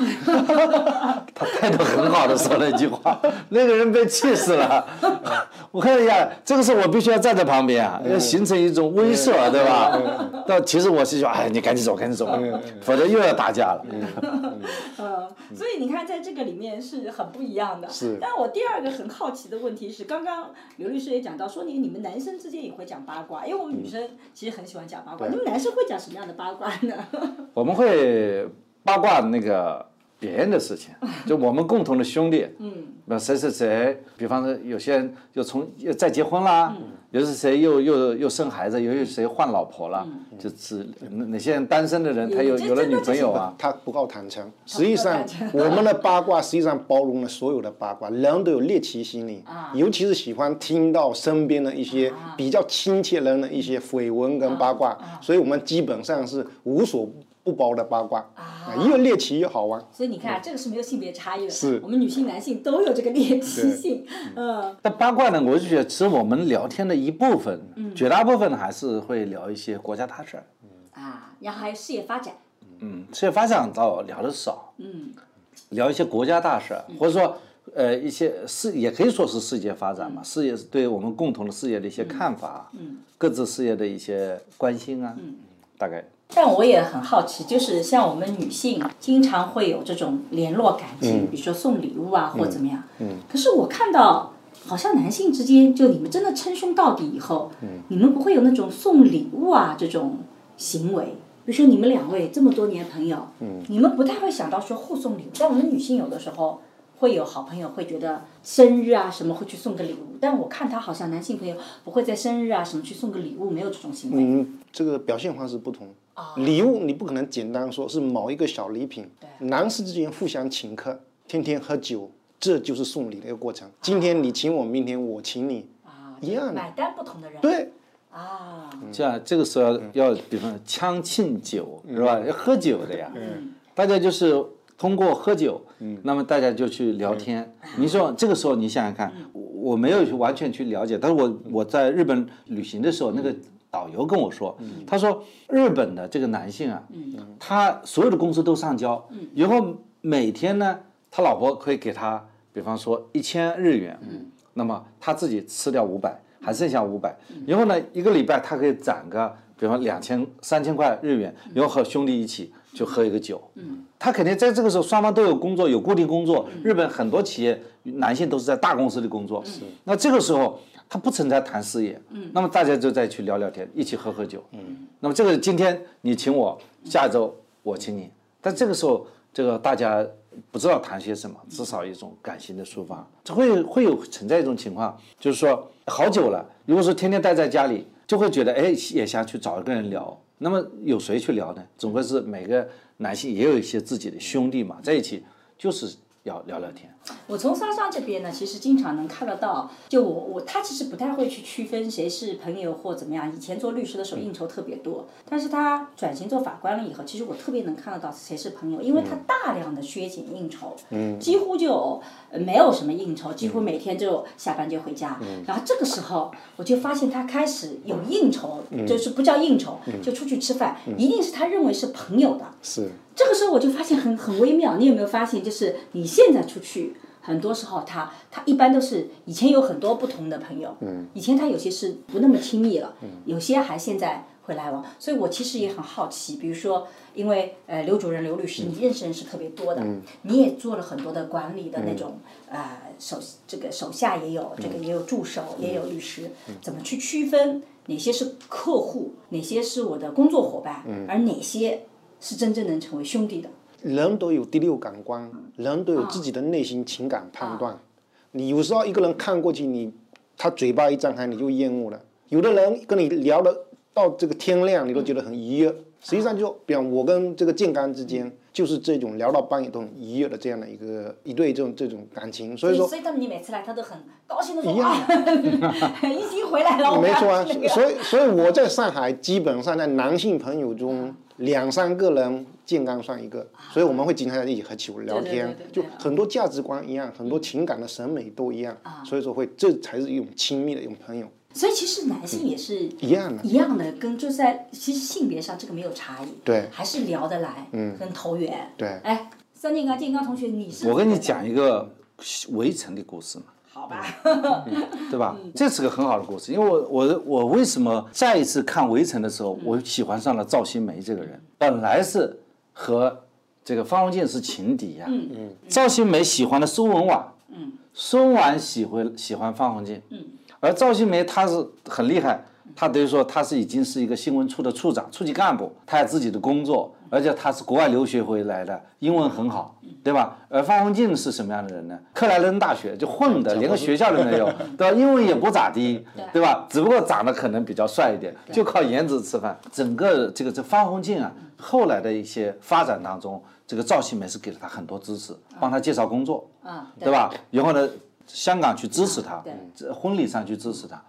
他态度很好的说了一句话，那个人被气死了。我看一下，这个时候我必须要站在旁边啊，要形成一种威慑，对吧？但其实我是说，哎，你赶紧走，赶紧走，否则又要打架了。嗯，所以你看，在这个里面是很不一样的。是。但我第二个很好奇的问题是，刚刚刘律师也讲到，说你你们男生之间也会讲八卦，因为我们女生其实很喜欢讲八卦，你们男生会讲什么样的？八卦呢？我们会八卦那个别人的事情，就我们共同的兄弟，嗯，那谁谁谁，比方说有些人又从又再结婚啦，又是谁又又又生孩子，又有谁换老婆了，就是哪些人单身的人，他有有了女朋友啊，他不够坦诚。实际上，我们的八卦 实际上包容了所有的八卦，人都有猎奇心理，尤其是喜欢听到身边的一些比较亲切人的一些绯闻跟八卦，所以我们基本上是无所。不包的八卦啊，越猎奇越好玩。所以你看，这个是没有性别差异的。是，我们女性、男性都有这个猎奇性。嗯。但八卦呢，我就觉得，其实我们聊天的一部分，绝大部分还是会聊一些国家大事儿。啊，然后还有事业发展。嗯，事业发展倒聊的少。嗯。聊一些国家大事，或者说，呃，一些事也可以说是世界发展嘛，事业是对我们共同的事业的一些看法，嗯，各自事业的一些关心啊，嗯，大概。但我也很好奇，就是像我们女性经常会有这种联络感情，比如说送礼物啊，或怎么样。嗯。可是我看到，好像男性之间，就你们真的称兄道弟以后，嗯，你们不会有那种送礼物啊这种行为。比如说你们两位这么多年朋友，嗯，你们不太会想到说互送礼物。但我们女性有的时候会有好朋友会觉得生日啊什么会去送个礼物，但我看他好像男性朋友不会在生日啊什么去送个礼物，没有这种行为。嗯，这个表现方式不同啊。礼物你不可能简单说是某一个小礼品，男士之间互相请客，天天喝酒，这就是送礼的一个过程。今天你请我，明天我请你，啊一样的。买单不同的人。对，啊，这样这个时候要，比方说将庆酒是吧？要喝酒的呀，嗯大家就是通过喝酒，那么大家就去聊天。你说这个时候你想想看，我我没有去完全去了解，但是我我在日本旅行的时候，那个导游跟我说，他说日本的这个男性啊，他所有的工资都上交，然后每天呢，他老婆可以给他，比方说一千日元，那么他自己吃掉五百。还剩下五百，然后呢，一个礼拜他可以攒个，比方两千、三千块日元，然后和兄弟一起就喝一个酒。嗯，他肯定在这个时候双方都有工作，有固定工作。日本很多企业男性都是在大公司里工作。是。那这个时候他不存在谈事业。嗯。那么大家就再去聊聊天，一起喝喝酒。嗯。那么这个今天你请我，下周我请你，但这个时候这个大家。不知道谈些什么，至少一种感情的抒发，这会会有存在一种情况，就是说好久了，如果说天天待在家里，就会觉得哎，也想去找一个人聊。那么有谁去聊呢？总归是每个男性也有一些自己的兄弟嘛，在一起就是。要聊聊天。我从莎莎这边呢，其实经常能看得到，就我我他其实不太会去区分谁是朋友或怎么样。以前做律师的时候应酬特别多，但是他转型做法官了以后，其实我特别能看得到谁是朋友，因为他大量的削减应酬，几乎就没有什么应酬，几乎每天就下班就回家。然后这个时候我就发现他开始有应酬，就是不叫应酬，就出去吃饭，一定是他认为是朋友的。是。这个时候我就发现很很微妙，你有没有发现？就是你现在出去，很多时候他他一般都是以前有很多不同的朋友，以前他有些是不那么亲密了，有些还现在会来往。所以我其实也很好奇，比如说，因为呃刘主任刘律师，你认识人是特别多的，你也做了很多的管理的那种呃手这个手下也有这个也有助手也有律师，怎么去区分哪些是客户，哪些是我的工作伙伴，而哪些？是真正能成为兄弟的。人都有第六感官，人都有自己的内心情感判断。你有时候一个人看过去，你他嘴巴一张开，你就厌恶了。有的人跟你聊了到这个天亮，你都觉得很愉悦。实际上，就比方我跟这个建刚之间，就是这种聊到半夜都很愉悦的这样的一个一对这种这种感情。所以说，所以他你每次来，他都很高兴的说：“啊，已经回来了。”没错啊，所以所以我在上海基本上在男性朋友中。两三个人，健康算一个，所以我们会经常在一起喝酒聊天，就很多价值观一样，很多情感的审美都一样，所以说会，这才是一种亲密的一种朋友。所以其实男性也是一样的，一样的，跟就在其实性别上这个没有差异，对，还是聊得来，嗯，跟投缘，对。哎，三健康，健康同学，你是？我跟你讲一个围城的故事嘛。好吧，对吧？这是个很好的故事，因为我我我为什么再一次看《围城》的时候，我喜欢上了赵新梅这个人？本来是和这个方鸿渐是情敌呀。嗯嗯。赵新梅喜欢的苏文婉。嗯。苏文琬喜欢喜欢方鸿渐。嗯。而赵新梅她是很厉害，她等于说他是已经是一个新闻处的处长、处级干部，他有自己的工作，而且他是国外留学回来的，英文很好。对吧？而方鸿渐是什么样的人呢？克莱伦大学就混的，连个学校都没有，对吧？英文也不咋地，对吧？只不过长得可能比较帅一点，就靠颜值吃饭。整个这个这方鸿渐啊，后来的一些发展当中，这个赵新梅是给了他很多支持，帮他介绍工作，对吧？然后呢，香港去支持他，婚礼上去支持他，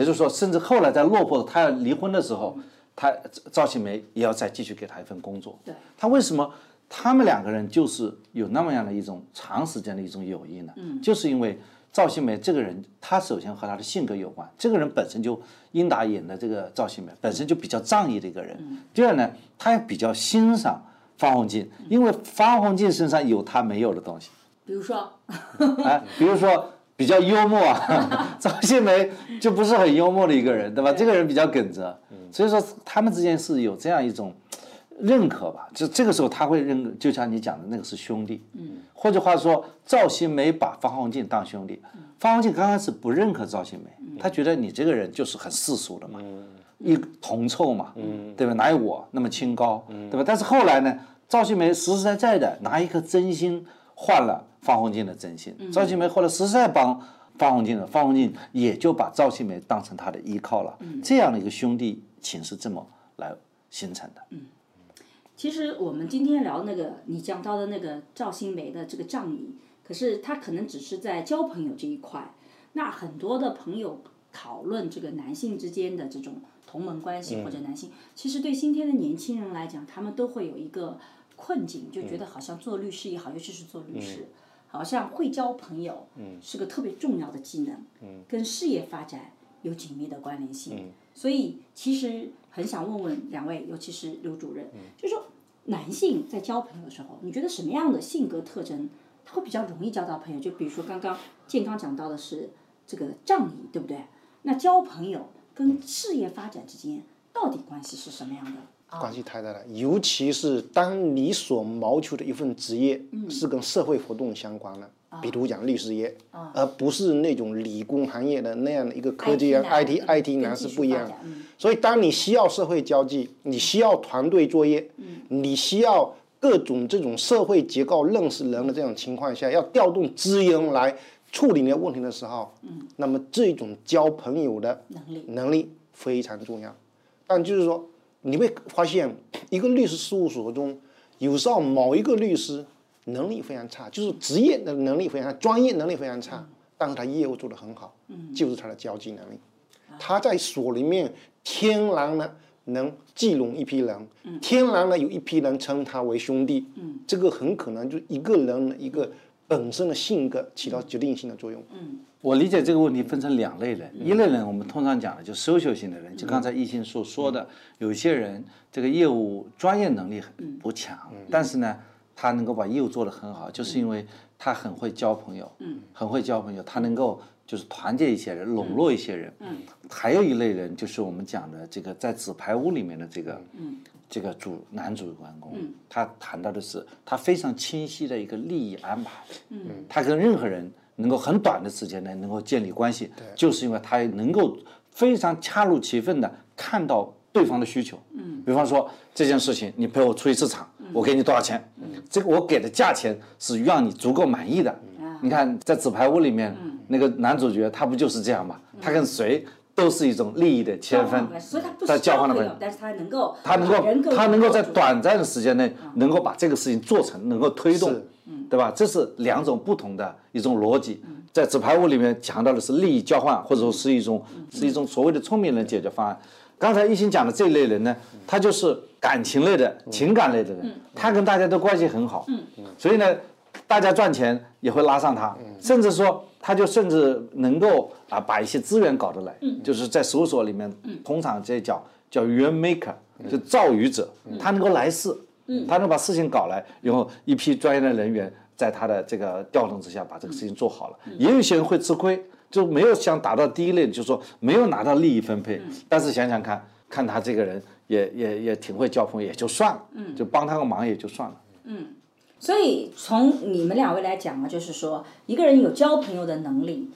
也就是说，甚至后来在落魄他要离婚的时候，他赵新梅也要再继续给他一份工作。对他为什么？他们两个人就是有那么样的一种长时间的一种友谊呢，就是因为赵新梅这个人，他首先和他的性格有关。这个人本身就英达演的这个赵新梅本身就比较仗义的一个人。第二呢，他也比较欣赏方鸿渐，因为方鸿渐身上有他没有的东西。比如说，哎，比如说比较幽默，赵新梅就不是很幽默的一个人，对吧？这个人比较耿直，所以说他们之间是有这样一种。认可吧，就这个时候他会认，就像你讲的那个是兄弟，嗯，或者话说赵新梅把方鸿渐当兄弟，方鸿渐刚开始不认可赵新梅，他觉得你这个人就是很世俗的嘛，一铜臭嘛，对吧？哪有我那么清高，对吧？但是后来呢，赵新梅实实在在的拿一颗真心换了方鸿渐的真心，赵新梅后来实实在帮方鸿渐的，方鸿渐也就把赵新梅当成他的依靠了，这样的一个兄弟情是这么来形成的。嗯。其实我们今天聊那个你讲到的那个赵新梅的这个仗义，可是他可能只是在交朋友这一块，那很多的朋友讨论这个男性之间的这种同盟关系或者男性，其实对今天的年轻人来讲，他们都会有一个困境，就觉得好像做律师也好，尤其是做律师，好像会交朋友，是个特别重要的技能，跟事业发展有紧密的关联性。所以其实很想问问两位，尤其是刘主任，就是说男性在交朋友的时候，你觉得什么样的性格特征他会比较容易交到朋友？就比如说刚刚健康讲到的是这个仗义，对不对？那交朋友跟事业发展之间到底关系是什么样的？关系太大了，尤其是当你所谋求的一份职业是跟社会活动相关的，比如讲律师业，而不是那种理工行业的那样的一个科技 IT IT 男是不一样的。所以，当你需要社会交际，你需要团队作业，你需要各种这种社会结构认识人的这种情况下，要调动资源来处理你的问题的时候，那么这种交朋友的能力。能力非常重要。但就是说。你会发现，一个律师事务所中，有时候某一个律师能力非常差，就是职业的能力非常专业能力非常差，但是他业务做得很好，就是他的交际能力。他在所里面天然的能聚拢一批人，天然的有一批人称他为兄弟，这个很可能就一个人的一个本身的性格起到决定性的作用。我理解这个问题分成两类人，一类人我们通常讲的就 social 型的人，就刚才易兴所说的，有些人这个业务专业能力不强，但是呢，他能够把业务做得很好，就是因为他很会交朋友，很会交朋友，他能够就是团结一些人，笼络一些人。还有一类人就是我们讲的这个在纸牌屋里面的这个，这个主男主人公，他谈到的是他非常清晰的一个利益安排，他跟任何人。能够很短的时间内能够建立关系，就是因为他能够非常恰如其分的看到对方的需求。嗯，比方说这件事情，你陪我出去市场，我给你多少钱？嗯，这个我给的价钱是让你足够满意的。你看在纸牌屋里面，那个男主角他不就是这样吗？他跟谁都是一种利益的切分，在交换的朋友，但是他能够，他能够，他能够在短暂的时间内能够把这个事情做成，能够推动。对吧？这是两种不同的一种逻辑，在纸牌屋里面强调的是利益交换，或者说是一种是一种所谓的聪明人解决方案。刚才一心讲的这一类人呢，他就是感情类的、情感类的人，他跟大家都关系很好，所以呢，大家赚钱也会拉上他，甚至说他就甚至能够啊把一些资源搞得来，就是在事务所里面，通常这叫叫圆 maker，就造鱼者，他能够来事。他能把事情搞来，然后一批专业的人员在他的这个调动之下把这个事情做好了。也有一些人会吃亏，就没有想达到第一类，就是说没有拿到利益分配。但是想想看，看他这个人也也也挺会交朋友，也就算了，就帮他个忙也就算了。嗯，所以从你们两位来讲啊，就是说一个人有交朋友的能力。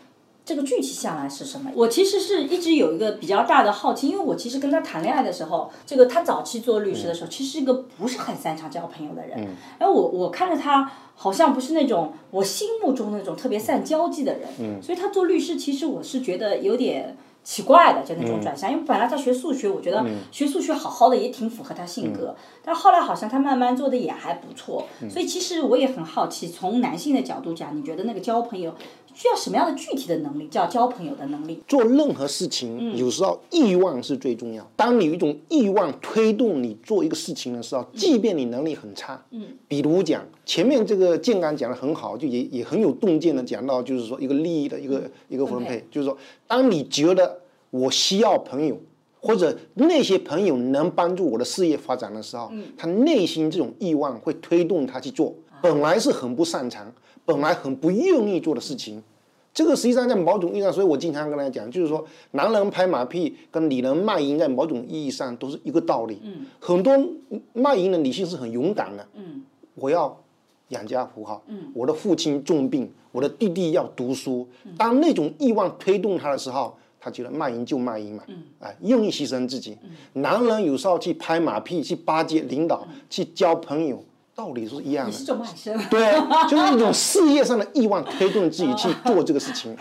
这个具体下来是什么？我其实是一直有一个比较大的好奇，因为我其实跟他谈恋爱的时候，这个他早期做律师的时候，其实是一个不是很擅长交朋友的人。哎，我我看着他好像不是那种我心目中那种特别善交际的人，所以他做律师，其实我是觉得有点。奇怪的，就那种转向，因为本来他学数学，我觉得学数学好好的也挺符合他性格，但后来好像他慢慢做的也还不错，所以其实我也很好奇，从男性的角度讲，你觉得那个交朋友需要什么样的具体的能力，叫交朋友的能力？做任何事情，有时候欲望是最重要。当你有一种欲望推动你做一个事情的时候，即便你能力很差，嗯，比如讲前面这个健刚讲的很好，就也也很有洞见的讲到，就是说一个利益的一个一个分配，就是说当你觉得。我需要朋友，或者那些朋友能帮助我的事业发展的时候，他内心这种欲望会推动他去做本来是很不擅长、本来很不愿意做的事情。这个实际上在某种意义上，所以我经常跟大家讲，就是说，男人拍马屁跟女人卖淫，在某种意义上都是一个道理。很多卖淫的女性是很勇敢的。我要养家糊口。我的父亲重病，我的弟弟要读书。当那种欲望推动他的时候。他觉得卖淫就卖淫嘛，哎，愿意牺牲自己。男人有时候去拍马屁，去巴结领导，去交朋友，道理是一样的。是种买生。对，就是一种事业上的欲望推动自己去做这个事情。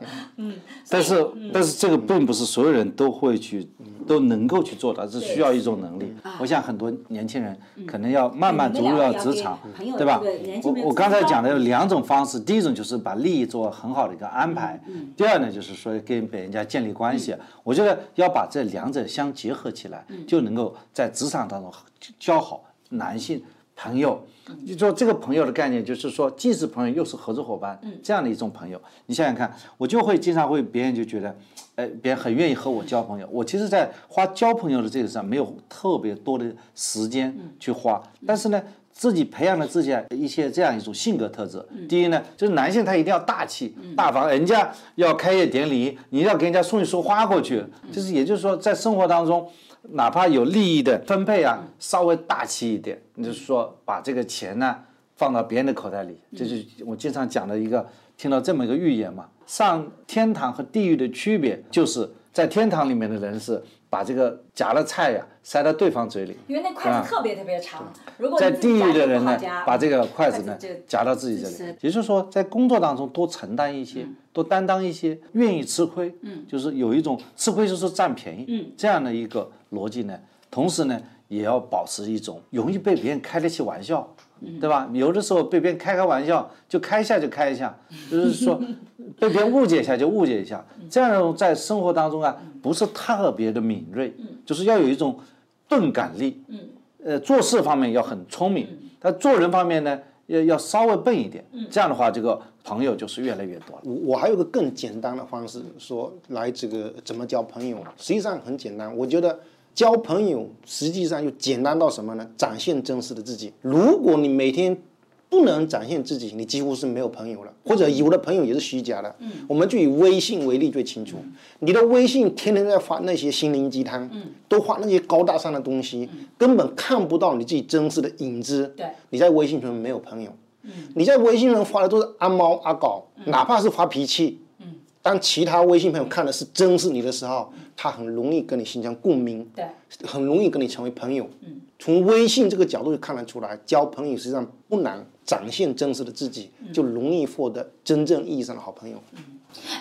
但是但是这个并不是所有人都会去都能够去做的，是需要一种能力。我想很多年轻人可能要慢慢你融入到职场，对吧我我刚才讲的有两种方式，第一种就是把利益做很好的一个安排，第二呢就是说跟别人家建立关系。我觉得要把这两者相结合起来，就能够在职场当中交好男性朋友。就说这个朋友的概念，就是说既是朋友又是合作伙伴，这样的一种朋友。你想想看，我就会经常会别人就觉得，哎，别人很愿意和我交朋友。我其实，在花交朋友的这个上没有特别多的时间去花，但是呢，自己培养了自己一些这样一种性格特质。第一呢，就是男性他一定要大气、大方，人家要开业典礼，你要给人家送一束花过去，就是也就是说，在生活当中。哪怕有利益的分配啊，稍微大气一点，就是说把这个钱呢放到别人的口袋里，这就是我经常讲的一个，听到这么一个寓言嘛。上天堂和地狱的区别，就是在天堂里面的人是把这个夹了菜呀塞到对方嘴里，因为那筷子特别特别长，如果在地你自己夹就狱的人呢把这个筷子呢就夹到自己这里。也就是说，在工作当中多承担一些，多担当一些，愿意吃亏，嗯，就是有一种吃亏就是占便宜，嗯，这样的一个逻辑呢。同时呢，也要保持一种容易被别人开得起玩笑，对吧？有的时候被别人开开玩笑，就开一下就开一下，就是说被别人误解一下就误解一下，这样在生活当中啊，不是特别的敏锐，就是要有一种钝感力，呃，做事方面要很聪明，但做人方面呢，要要稍微笨一点，这样的话，这个朋友就是越来越多了。我我还有个更简单的方式，说来这个怎么交朋友，实际上很简单。我觉得交朋友实际上又简单到什么呢？展现真实的自己。如果你每天不能展现自己，你几乎是没有朋友了，或者有的朋友也是虚假的。我们就以微信为例最清楚。你的微信天天在发那些心灵鸡汤，都发那些高大上的东西，根本看不到你自己真实的影子。对你在微信群没有朋友。你在微信上发的都是阿猫阿狗，哪怕是发脾气，当其他微信朋友看的是真是你的时候，他很容易跟你形成共鸣，对，很容易跟你成为朋友。嗯。从微信这个角度就看得出来，交朋友实际上不难，展现真实的自己，就容易获得真正意义上的好朋友。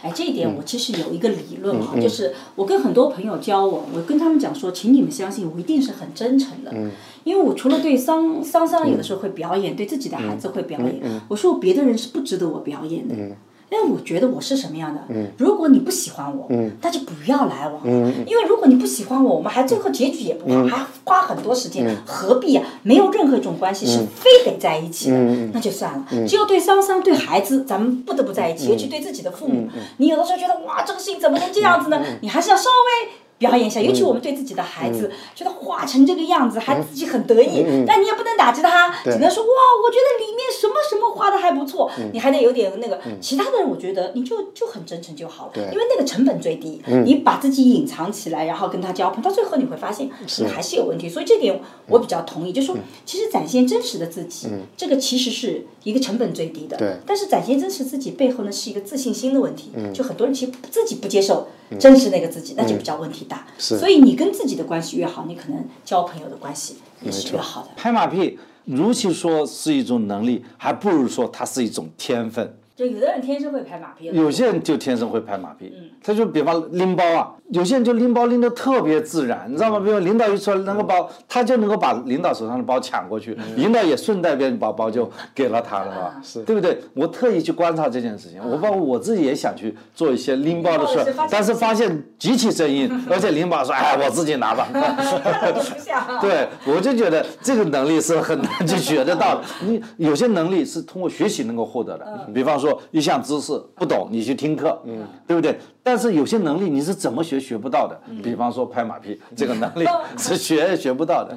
哎，这一点我其实有一个理论嗯哈，就是我跟很多朋友交往，我跟他们讲说，请你们相信我一定是很真诚的，嗯。因为我除了对桑桑桑有的时候会表演，对自己的孩子会表演，嗯我说别的人是不值得我表演的。因为我觉得我是什么样的，如果你不喜欢我，那就不要来往。因为如果你不喜欢我，我们还最后结局也不好，还花很多时间，何必呀、没有任何一种关系是非得在一起的，那就算了。只有对桑桑、对孩子，咱们不得不在一起，尤其对自己的父母，你有的时候觉得哇，这个事情怎么能这样子呢？你还是要稍微。表演一下，尤其我们对自己的孩子，觉得画成这个样子，还自己很得意，但你也不能打击他，只能说哇，我觉得里面什么什么画的还不错，你还得有点那个。其他的人，我觉得你就就很真诚就好了，因为那个成本最低。你把自己隐藏起来，然后跟他交朋友，到最后你会发现你还是有问题。所以这点我比较同意，就是说，其实展现真实的自己，这个其实是一个成本最低的。但是展现真实自己背后呢，是一个自信心的问题。就很多人其实自己不接受真实那个自己，那就比较问题大。所以你跟自己的关系越好，你可能交朋友的关系也是越好的。拍马屁，如其说是一种能力，还不如说它是一种天分。就有的人天生会拍马屁，有些人就天生会拍马屁，他就比方拎包啊，有些人就拎包拎得特别自然，你知道吗？比如领导一出来拿个包，他就能够把领导手上的包抢过去，领导也顺带便把包就给了他了嘛，对不对？我特意去观察这件事情，我包括我自己也想去做一些拎包的事但是发现极其生硬，而且领导说，哎，我自己拿吧。对，我就觉得这个能力是很难去学得到的。你有些能力是通过学习能够获得的，比方说一项知识不懂，你去听课，嗯，对不对？但是有些能力你是怎么学学不到的，比方说拍马屁这个能力 是学也学不到的。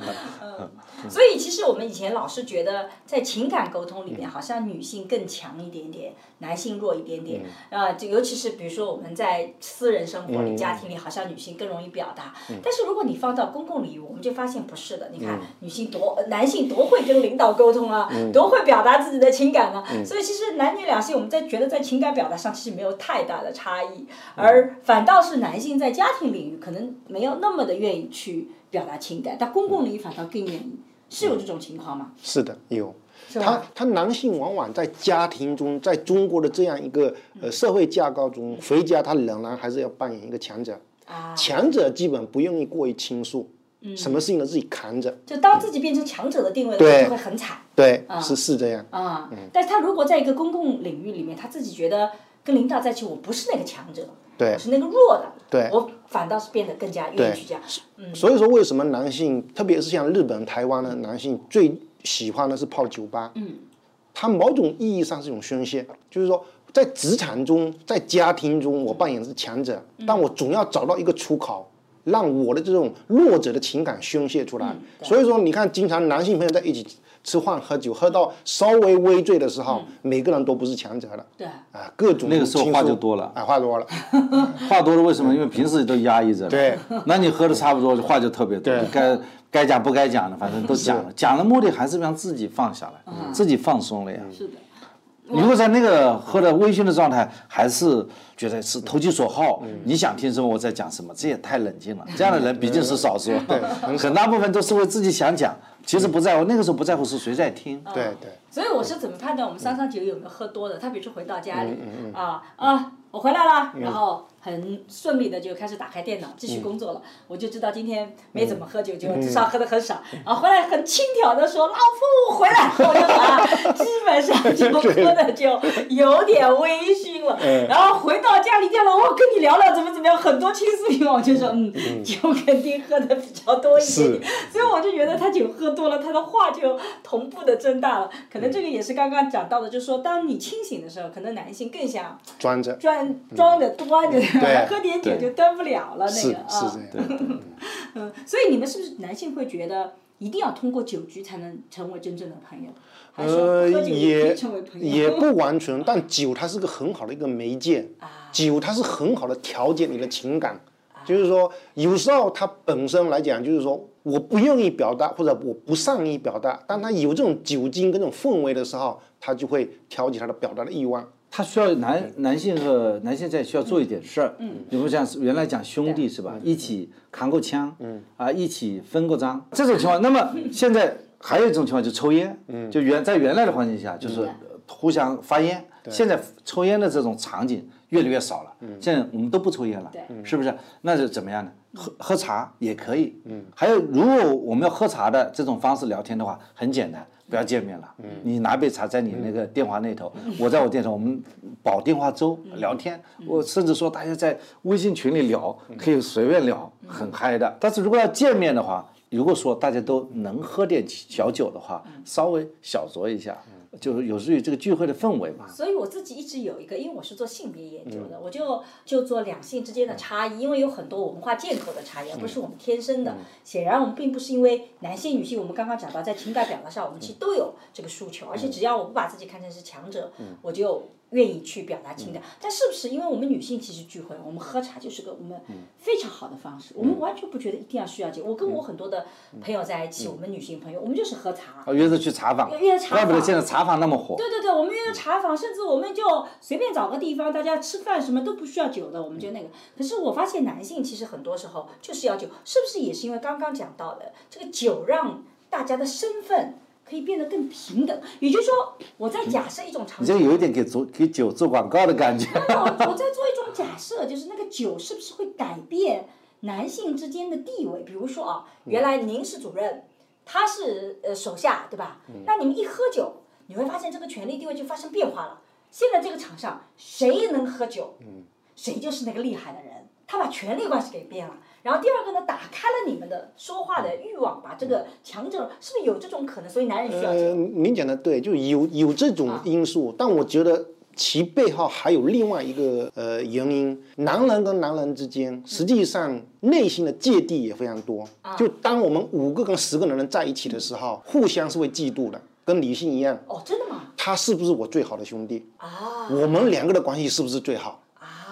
所以其实我们以前老是觉得，在情感沟通里面，好像女性更强一点点，男性弱一点点。啊，就尤其是比如说我们在私人生活里、家庭里，好像女性更容易表达。但是如果你放到公共领域，我们就发现不是的。你看，女性多，男性多会跟领导沟通啊，多会表达自己的情感啊。所以其实男女两性，我们在觉得在情感表达上其实没有太大的差异，而反倒是男性在家庭领域可能没有那么的愿意去表达情感，但公共领域反倒更愿意。是有这种情况吗？是的，有。他他男性往往在家庭中，在中国的这样一个呃社会架构中，回家他仍然还是要扮演一个强者。啊，强者基本不愿意过于倾诉，嗯什么事情都自己扛着。就当自己变成强者的定位的时候，就会很惨对，是是这样。啊。嗯但是他如果在一个公共领域里面，他自己觉得跟领导在一起，我不是那个强者，对我是那个弱的，对我反倒是变得更加愿意去这样。所以说，为什么男性，特别是像日本、台湾的男性，最喜欢的是泡酒吧？嗯，他某种意义上是一种宣泄，就是说，在职场中，在家庭中，我扮演的是强者，但我总要找到一个出口。让我的这种弱者的情感宣泄出来，所以说你看，经常男性朋友在一起吃饭喝酒，喝到稍微微醉的时候，每个人都不是强者了，对，啊，各种那个时候话就多了啊，话多了，话多了为什么？因为平时都压抑着。对。那你喝的差不多，话就特别多。该该讲不该讲的，反正都讲了。讲的目的还是让自己放下来，自己放松了呀。是的。如果在那个喝的微醺的状态，还是觉得是投其所好，你想听什么我在讲什么，这也太冷静了。这样的人毕竟是少数，很大部分都是为自己想讲，其实不在乎。那个时候不在乎是谁在听。对对。所以我是怎么判断我们三三九有没有喝多的？他比如说回到家里，啊啊，我回来了，然后很顺利的就开始打开电脑继续工作了，我就知道今天没怎么喝酒，就至少喝的很少，然后回来很轻佻的说：“老夫回来。”我就啊，基本上就喝的就有点微醺了。然后回到家里，电脑我跟你聊聊怎么怎么样，很多倾诉欲望，我就说嗯，酒肯定喝的比较多一点。点，所以我就觉得他酒喝多了，他的话就同步的增大了。可能这个也是刚刚讲到的，就是说当你清醒的时候，可能男性更想装着。装装着端着，对 喝点酒就端不了了那个啊。是这样。嗯，所以你们是不是男性会觉得一定要通过酒局才能成为真正的朋友？呃，也成为朋友？也不完全，但酒它是个很好的一个媒介，酒它是很好的调节你的情感。就是说，有时候它本身来讲，就是说我不愿意表达，或者我不善于表达，当他有这种酒精跟这种氛围的时候，他就会调节他的表达的欲望。他需要男男性和男性在需要做一点事儿，嗯，比如像原来讲兄弟是吧，一起扛过枪，嗯，啊，一起分过赃，这种情况。那么现在还有一种情况，就抽烟，嗯，就原在原来的环境下，就是互相发烟。现在抽烟的这种场景越来越少了，现在我们都不抽烟了，是不是？那是怎么样呢？喝喝茶也可以，嗯，还有如果我们要喝茶的这种方式聊天的话，很简单。不要见面了，你拿杯茶在你那个电话那头，我在我电头，我们煲电话粥聊天。我甚至说大家在微信群里聊，可以随便聊，很嗨的。但是如果要见面的话，如果说大家都能喝点小酒的话，稍微小酌一下，就是有助于这个聚会的氛围嘛。所以我自己一直有一个，因为我是做性别研究的，我就就做两性之间的差异，因为有很多文化建构的差异，而不是我们天生的。显然，我们并不是因为男性、女性，我们刚刚讲到在情感表达上，我们其实都有这个诉求，而且只要我不把自己看成是强者，我就愿意去表达情感。但是不是因为我们女性其实聚会，我们喝茶就是个我们非常好的方式，我们完全不觉得一定要需要酒。我跟我很多的朋友在一起，我们女性朋友，我们就是喝茶。哦，约着去茶坊，约茶怪不得现在茶坊那么火。对对对，我们约着茶坊，甚至我们就随便找个地方，大家吃饭什么都不需要酒的，我们就那个。可是我发现男性其实很多时候就是要酒，是不是也是因为刚刚讲到的这个酒让大家的身份可以变得更平等？也就是说，我在假设一种场景，你这有一点给做给酒做广告的感觉。我 我在做一种假设，就是那个酒是不是会改变男性之间的地位？比如说啊，原来您是主任，他是呃手下，对吧？那你们一喝酒，你会发现这个权力地位就发生变化了。现在这个场上，谁能喝酒，谁就是那个厉害的人。他把权力关系给变了。然后第二个呢，打开了你们的说话的欲望，把这个强者是不是有这种可能？所以男人需要呃，您讲的对，就有有这种因素，但我觉得其背后还有另外一个呃原因，男人跟男人之间实际上内心的芥蒂也非常多。就当我们五个跟十个男人在一起的时候，互相是会嫉妒的，跟女性一样，哦，真的吗？他是不是我最好的兄弟？啊，我们两个的关系是不是最好？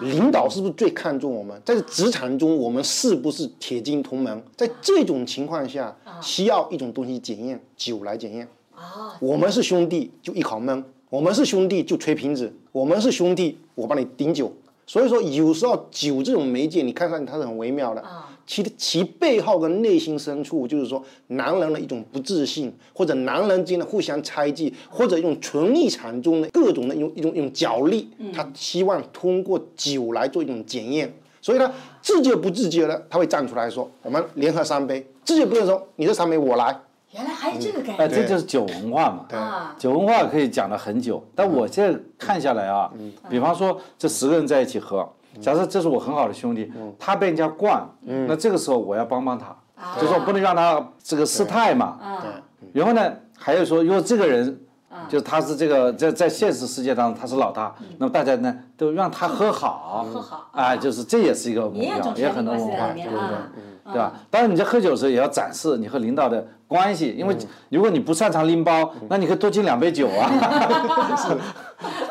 领导是不是最看重我们？在职场中，我们是不是铁金同盟？在这种情况下，需要一种东西检验，酒来检验。啊，我们是兄弟，就一口闷；我们是兄弟，就吹瓶子；我们是兄弟，我帮你顶酒。所以说，有时候酒这种媒介，你看上去它是很微妙的，其其背后的内心深处，就是说男人的一种不自信，或者男人之间的互相猜忌，或者一种纯立场中的各种的一种一种一种角力，他希望通过酒来做一种检验。所以呢，自觉不自觉的，他会站出来说：“我们联合三杯。”自觉不自觉说：“你这三杯我来。原来还有这个概念哎，念这就是酒文化嘛。对！酒文化可以讲了很久，但我现在看下来啊，比方说这十个人在一起喝，假设这是我很好的兄弟，他被人家灌，那这个时候我要帮帮他，就说不能让他这个失态嘛。对，然后呢，还有说，如果这个人，就是他是这个在在现实世界当中他是老大，那么大家呢都让他喝好，喝好啊，就是这也是一个文也有种化，也很多文化，对不对？啊。对。吧？当然你在喝酒的时候也要展示你和领导的关系，因为如果你不擅长拎包，那你可以多敬两杯酒啊。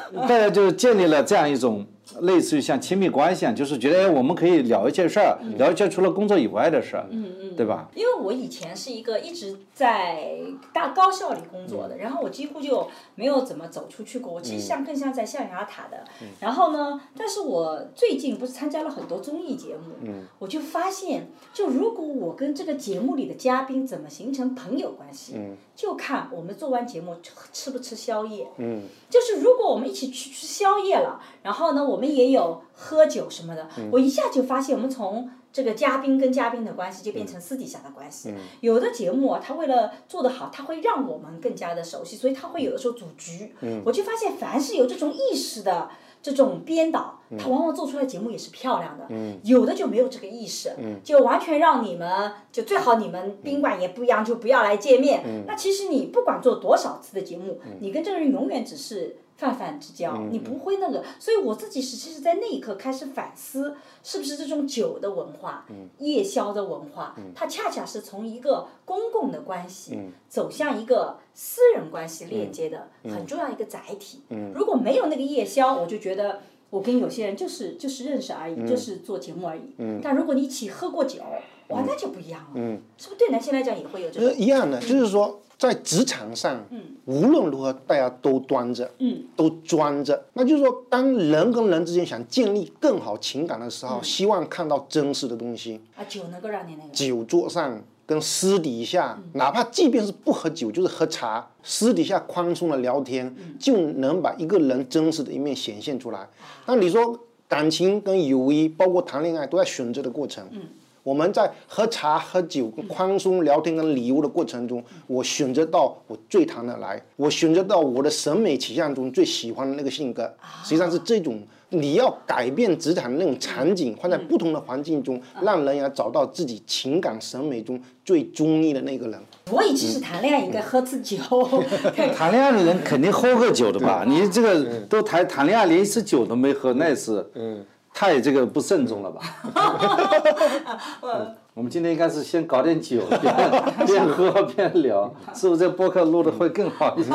大家就建立了这样一种类似于像亲密关系啊，就是觉得哎，我们可以聊一件事儿，聊一件除了工作以外的事儿，嗯嗯对吧？因为我以前是一个一直在大高校里工作的，然后我几乎就没有怎么走出去过。我其实像更像在象牙塔的。然后呢，但是我最近不是参加了很多综艺节目，我就发现，就如果我跟这个节目里的嘉宾怎么形成朋友关系，就看我们做完节目吃不吃宵夜。嗯就是如果我们一起去吃宵夜了，然后呢，我们也有喝酒什么的，我一下就发现我们从这个嘉宾跟嘉宾的关系就变成私底下的关系。有的节目啊，他为了做得好，他会让我们更加的熟悉，所以他会有的时候组局。我就发现，凡是有这种意识的。这种编导，他往往做出来的节目也是漂亮的，有的就没有这个意识，就完全让你们就最好你们宾馆也不一样，就不要来见面。那其实你不管做多少次的节目，你跟这个人永远只是泛泛之交，你不会那个。所以我自己是其实，在那一刻开始反思，是不是这种酒的文化、夜宵的文化，它恰恰是从一个公共的关系走向一个私人关系链接的很重要一个载体。如果没有那个夜宵，我就觉得。我跟有些人就是就是认识而已，就是做节目而已。但如果你一起喝过酒，哇，那就不一样了。是不是对男性来讲也会有这呃，种？一样的，就是说在职场上，无论如何大家都端着，都装着。那就是说，当人跟人之间想建立更好情感的时候，希望看到真实的东西。啊，酒能够让你那个。酒桌上跟私底下，哪怕即便是不喝酒，就是喝茶，私底下宽松的聊天，就能把一个人真实的一面显现出来。那你说感情跟友谊，包括谈恋爱，都在选择的过程。我们在喝茶、喝酒、宽松聊天跟礼物的过程中，我选择到我最谈得来，我选择到我的审美取向中最喜欢的那个性格。实际上是这种，你要改变职场的那种场景，放在不同的环境中，让人要找到自己情感审美中最中意的那个人。所以其实谈恋爱应该喝次酒。谈恋爱的人肯定喝过酒的吧？你这个都谈谈恋爱连一次酒都没喝，那是太这个不慎重了吧？我们今天应该是先搞点酒，边边喝边聊，是不是这播客录的会更好一些，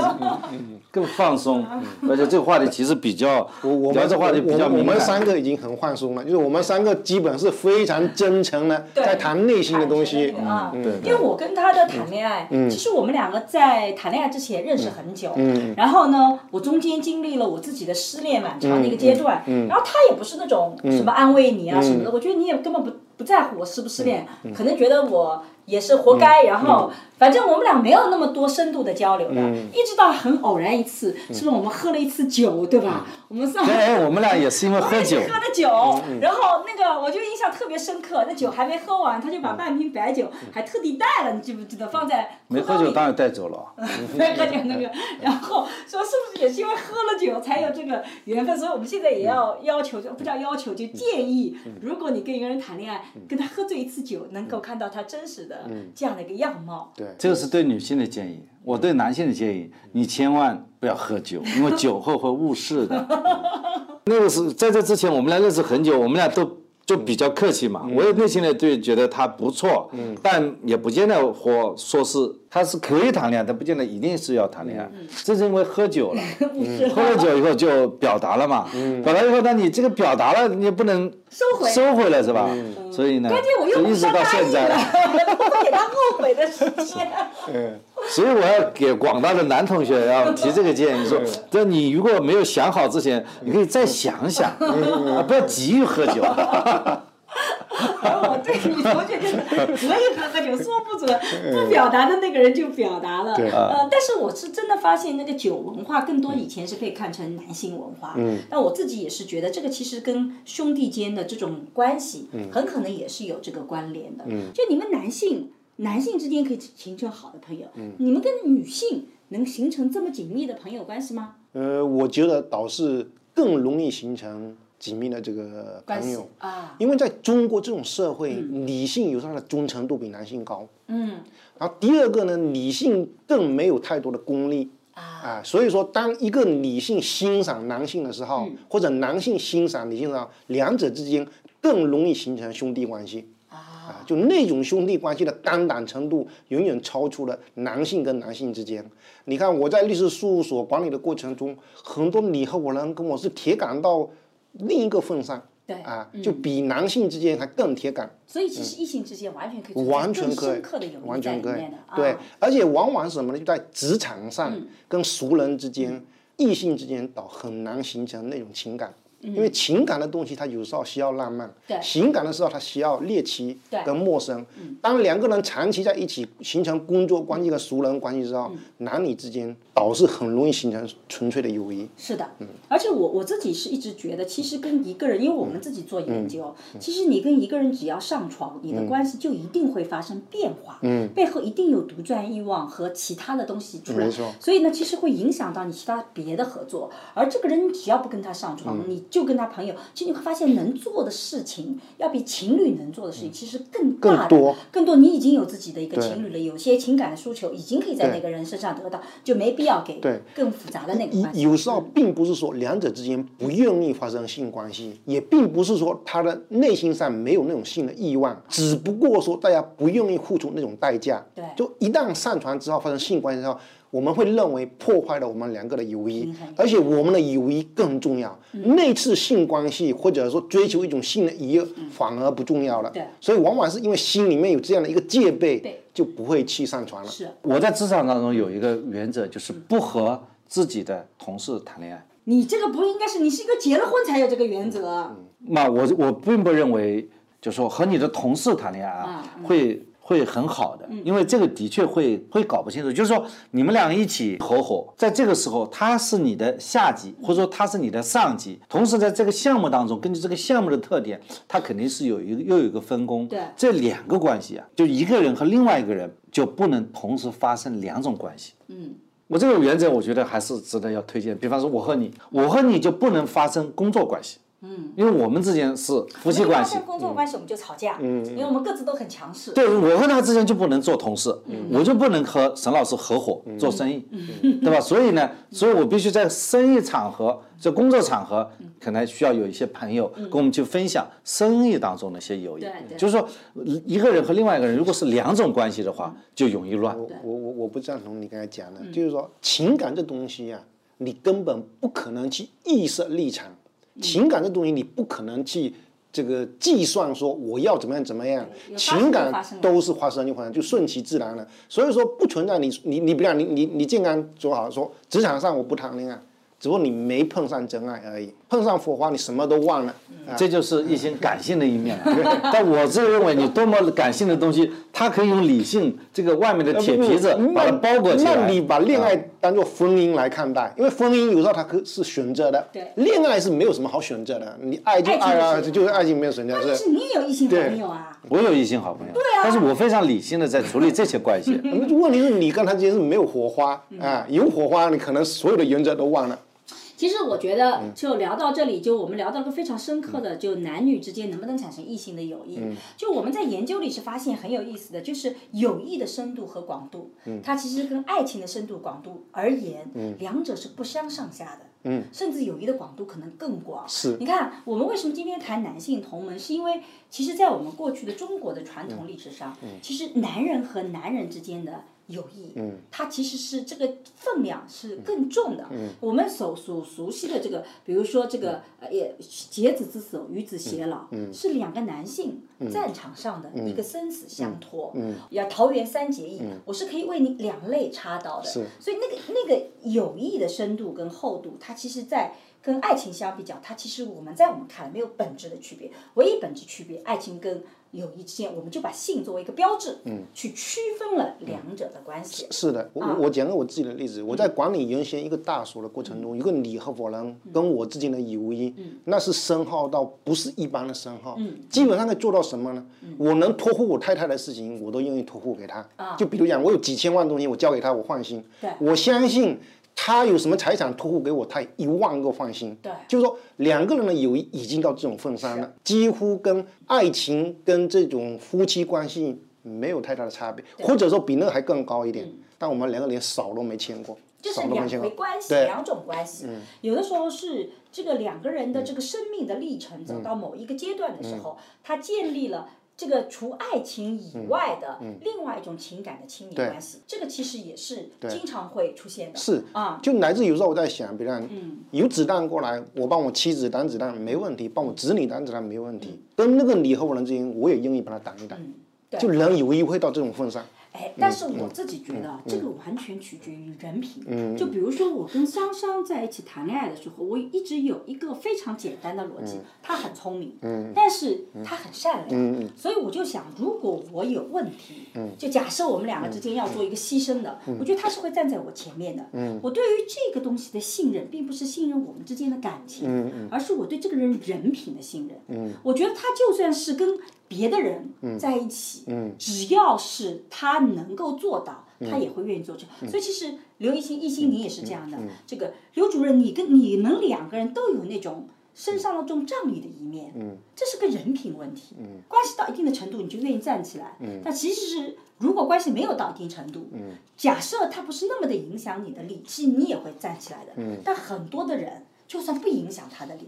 更放松？而且这个话题其实比较，我我们这话题比较我我们。三个已经很放松了，就是我们三个基本是非常真诚的，在谈内心的东西。嗯啊，对因为我跟他的谈恋爱，其实我们两个在谈恋爱之前认识很久，然后呢，我中间经历了我自己的失恋蛮长的一个阶段，然后他也不是那种什么安慰你啊什么的，我觉得你也根本不不在乎我失不失恋，可能觉得我也是活该，然后反正我们俩没有那么多深度的交流的，一直到很偶然一次，是不是我们喝了一次酒，对吧？我们上。哎，我们俩也是因为喝酒，喝的酒，然后那个我就印象特别深刻，那酒还没喝完，他就把半瓶白酒还特地带了，你记不记得放在没喝酒当然带走了。没喝酒那个，然后说是不是也是因为喝了酒才有这个缘分？所以我们现在也要要求，就不叫要求，就建议，如果你跟一个人谈恋爱，跟他喝醉一次酒，能够看到他真实的这样的一个样貌。对，这个是对女性的建议，我对男性的建议，你千万不要喝酒，因为酒后会误事的。那个是在这之前，我们俩认识很久，我们俩都就比较客气嘛。我也内心里对觉得他不错，但也不见得或说是他是可以谈恋爱，但不见得一定是要谈恋爱。这是因为喝酒了，喝了酒以后就表达了嘛，表达以后，那你这个表达了，你也不能收回收回了是吧？所以呢，关键我又就一直到现在了。不给他后悔的时间。所以我要给广大的男同学要提这个建议，说，这你如果没有想好之前，你可以再想想，啊，不要急于喝酒。而 我对女同学就是可以喝喝酒，说不准，不表达的那个人就表达了。呃，但是我是真的发现那个酒文化更多以前是被看成男性文化，嗯，但我自己也是觉得这个其实跟兄弟间的这种关系，很可能也是有这个关联的。嗯，就你们男性男性之间可以形成好的朋友，嗯，你们跟女性能形成这么紧密的朋友关系吗？呃，我觉得倒是更容易形成。紧密的这个朋友。啊，因为在中国这种社会，女性有时候的忠诚度比男性高。嗯，然后第二个呢，女性更没有太多的功利。啊，所以说当一个女性欣赏男性的时候，或者男性欣赏女性的时候，两者之间更容易形成兄弟关系啊，就那种兄弟关系的肝胆程度远远超出了男性跟男性之间。你看我在律师事务所管理的过程中，很多你和我人跟我是铁杆到。另一个份上，对啊，就比男性之间还更铁杆。所以其实异性之间完全可以完全可以，完全可以。对，而且往往什么呢？就在职场上跟熟人之间，异性之间倒很难形成那种情感。因为情感的东西，它有时候需要浪漫；情感的时候，它需要猎奇跟陌生。当两个人长期在一起形成工作关系和熟人关系之后，男女之间倒是很容易形成纯粹的友谊。是的，而且我我自己是一直觉得，其实跟一个人，因为我们自己做研究，其实你跟一个人只要上床，你的关系就一定会发生变化。嗯，背后一定有独占欲望和其他的东西出来。没错。所以呢，其实会影响到你其他别的合作。而这个人只要不跟他上床，你。就跟他朋友，其实你会发现能做的事情要比情侣能做的事情其实更大的更多。你已经有自己的一个情侣了，有些情感的诉求已经可以在那个人身上得到，就没必要给更复杂的那个关系。有时候并不是说两者之间不愿意发生性关系，也并不是说他的内心上没有那种性的欲望，只不过说大家不愿意付出那种代价。对，就一旦上床之后发生性关系之后。我们会认为破坏了我们两个的友谊，而且我们的友谊更重要。那次性关系或者说追求一种性的愉悦反而不重要了。对所以往往是因为心里面有这样的一个戒备，就不会去上床了。是。我在职场当中有一个原则，就是不和自己的同事谈恋爱。你这个不应该是你是一个结了婚才有这个原则。那我我并不认为，就说和你的同事谈恋爱啊会。会很好的，因为这个的确会会搞不清楚。就是说，你们两个一起合伙，在这个时候，他是你的下级，或者说他是你的上级，同时在这个项目当中，根据这个项目的特点，他肯定是有一个又有一个分工。对，这两个关系啊，就一个人和另外一个人就不能同时发生两种关系。嗯，我这个原则我觉得还是值得要推荐。比方说，我和你，我和你就不能发生工作关系。嗯，因为我们之间是夫妻关系，工作关系我们就吵架，嗯，因为我们各自都很强势。对我和他之间就不能做同事，我就不能和沈老师合伙做生意，对吧？所以呢，所以我必须在生意场合、在工作场合，可能需要有一些朋友跟我们去分享生意当中的一些友谊。就是说，一个人和另外一个人如果是两种关系的话，就容易乱。我我我不赞同你刚才讲的，就是说情感这东西呀，你根本不可能去预设立场。情感这东西你不可能去这个计算说我要怎么样怎么样，情感都是发生就发生，就顺其自然了。所以说不存在你你你不要你你你健康说好说职场上我不谈恋爱。只不过你没碰上真爱而已，碰上火花你什么都忘了，这就是一些感性的一面了。但我自认为你多么感性的东西，它可以用理性这个外面的铁皮子把它包裹起来。那你把恋爱当做婚姻来看待，因为婚姻有时候它可是选择的，恋爱是没有什么好选择的，你爱就爱啊，就是爱情没有选择。但是你也有异性朋友啊？我有异性好朋友，对啊，但是我非常理性的在处理这些关系。问题是你跟他之间是没有火花啊，有火花你可能所有的原则都忘了。其实我觉得，就聊到这里，就我们聊到个非常深刻的，就男女之间能不能产生异性的友谊。就我们在研究里是发现很有意思的，就是友谊的深度和广度，它其实跟爱情的深度广度而言，两者是不相上下的。甚至友谊的广度可能更广。是。你看，我们为什么今天谈男性同盟？是因为其实，在我们过去的中国的传统历史上，其实男人和男人之间的。友谊，它其实是这个分量是更重的。我们所所熟悉的这个，比如说这个呃，也结子之手，与子偕老，是两个男性战场上的一个生死相托。要桃园三结义，我是可以为你两肋插刀的。所以那个那个友谊的深度跟厚度，它其实，在跟爱情相比较，它其实我们在我们看来没有本质的区别，唯一本质区别，爱情跟友谊之间，我们就把性作为一个标志，嗯，去区分了两者的关系。是的，我我讲个我自己的例子，我在管理原先一个大所的过程中，一个你合伙人跟我之间的友谊，那是深厚到不是一般的深厚，基本上可以做到什么呢？我能托付我太太的事情，我都愿意托付给她。就比如讲，我有几千万东西，我交给她，我放心。我相信。他有什么财产托付给我，他一万个放心。对，就是说两个人的友谊已经到这种份上了，几乎跟爱情跟这种夫妻关系没有太大的差别，或者说比那个还更高一点。但我们两个连手都没牵过，就是两回关系，两种关系。有的时候是这个两个人的这个生命的历程走到某一个阶段的时候，他建立了。这个除爱情以外的另外一种情感的亲密关系，这个其实也是经常会出现的。是。啊，就乃至有时候我在想，比如有子弹过来，我帮我妻子挡子弹没问题，帮我子女挡子弹没问题。跟那个你和我人之间，我也愿意帮他挡一挡。就人友谊会到这种份上。哎，但是我自己觉得，这个完全取决于人品。就比如说，我跟香香在一起谈恋爱的时候，我一直有一个非常简单的逻辑：他很聪明，但是他很善良。所以我就想，如果我有问题，就假设我们两个之间要做一个牺牲的，我觉得他是会站在我前面的。我对于这个东西的信任，并不是信任我们之间的感情，而是我对这个人人品的信任。我觉得他就算是跟。别的人在一起，只要是他能够做到，他也会愿意做这。所以其实刘一星，一星你也是这样的。这个刘主任，你跟你们两个人都有那种身上的这种仗义的一面，这是个人品问题。关系到一定的程度，你就愿意站起来。但其实是如果关系没有到一定程度，假设他不是那么的影响你的理，其实你也会站起来的。但很多的人，就算不影响他的理。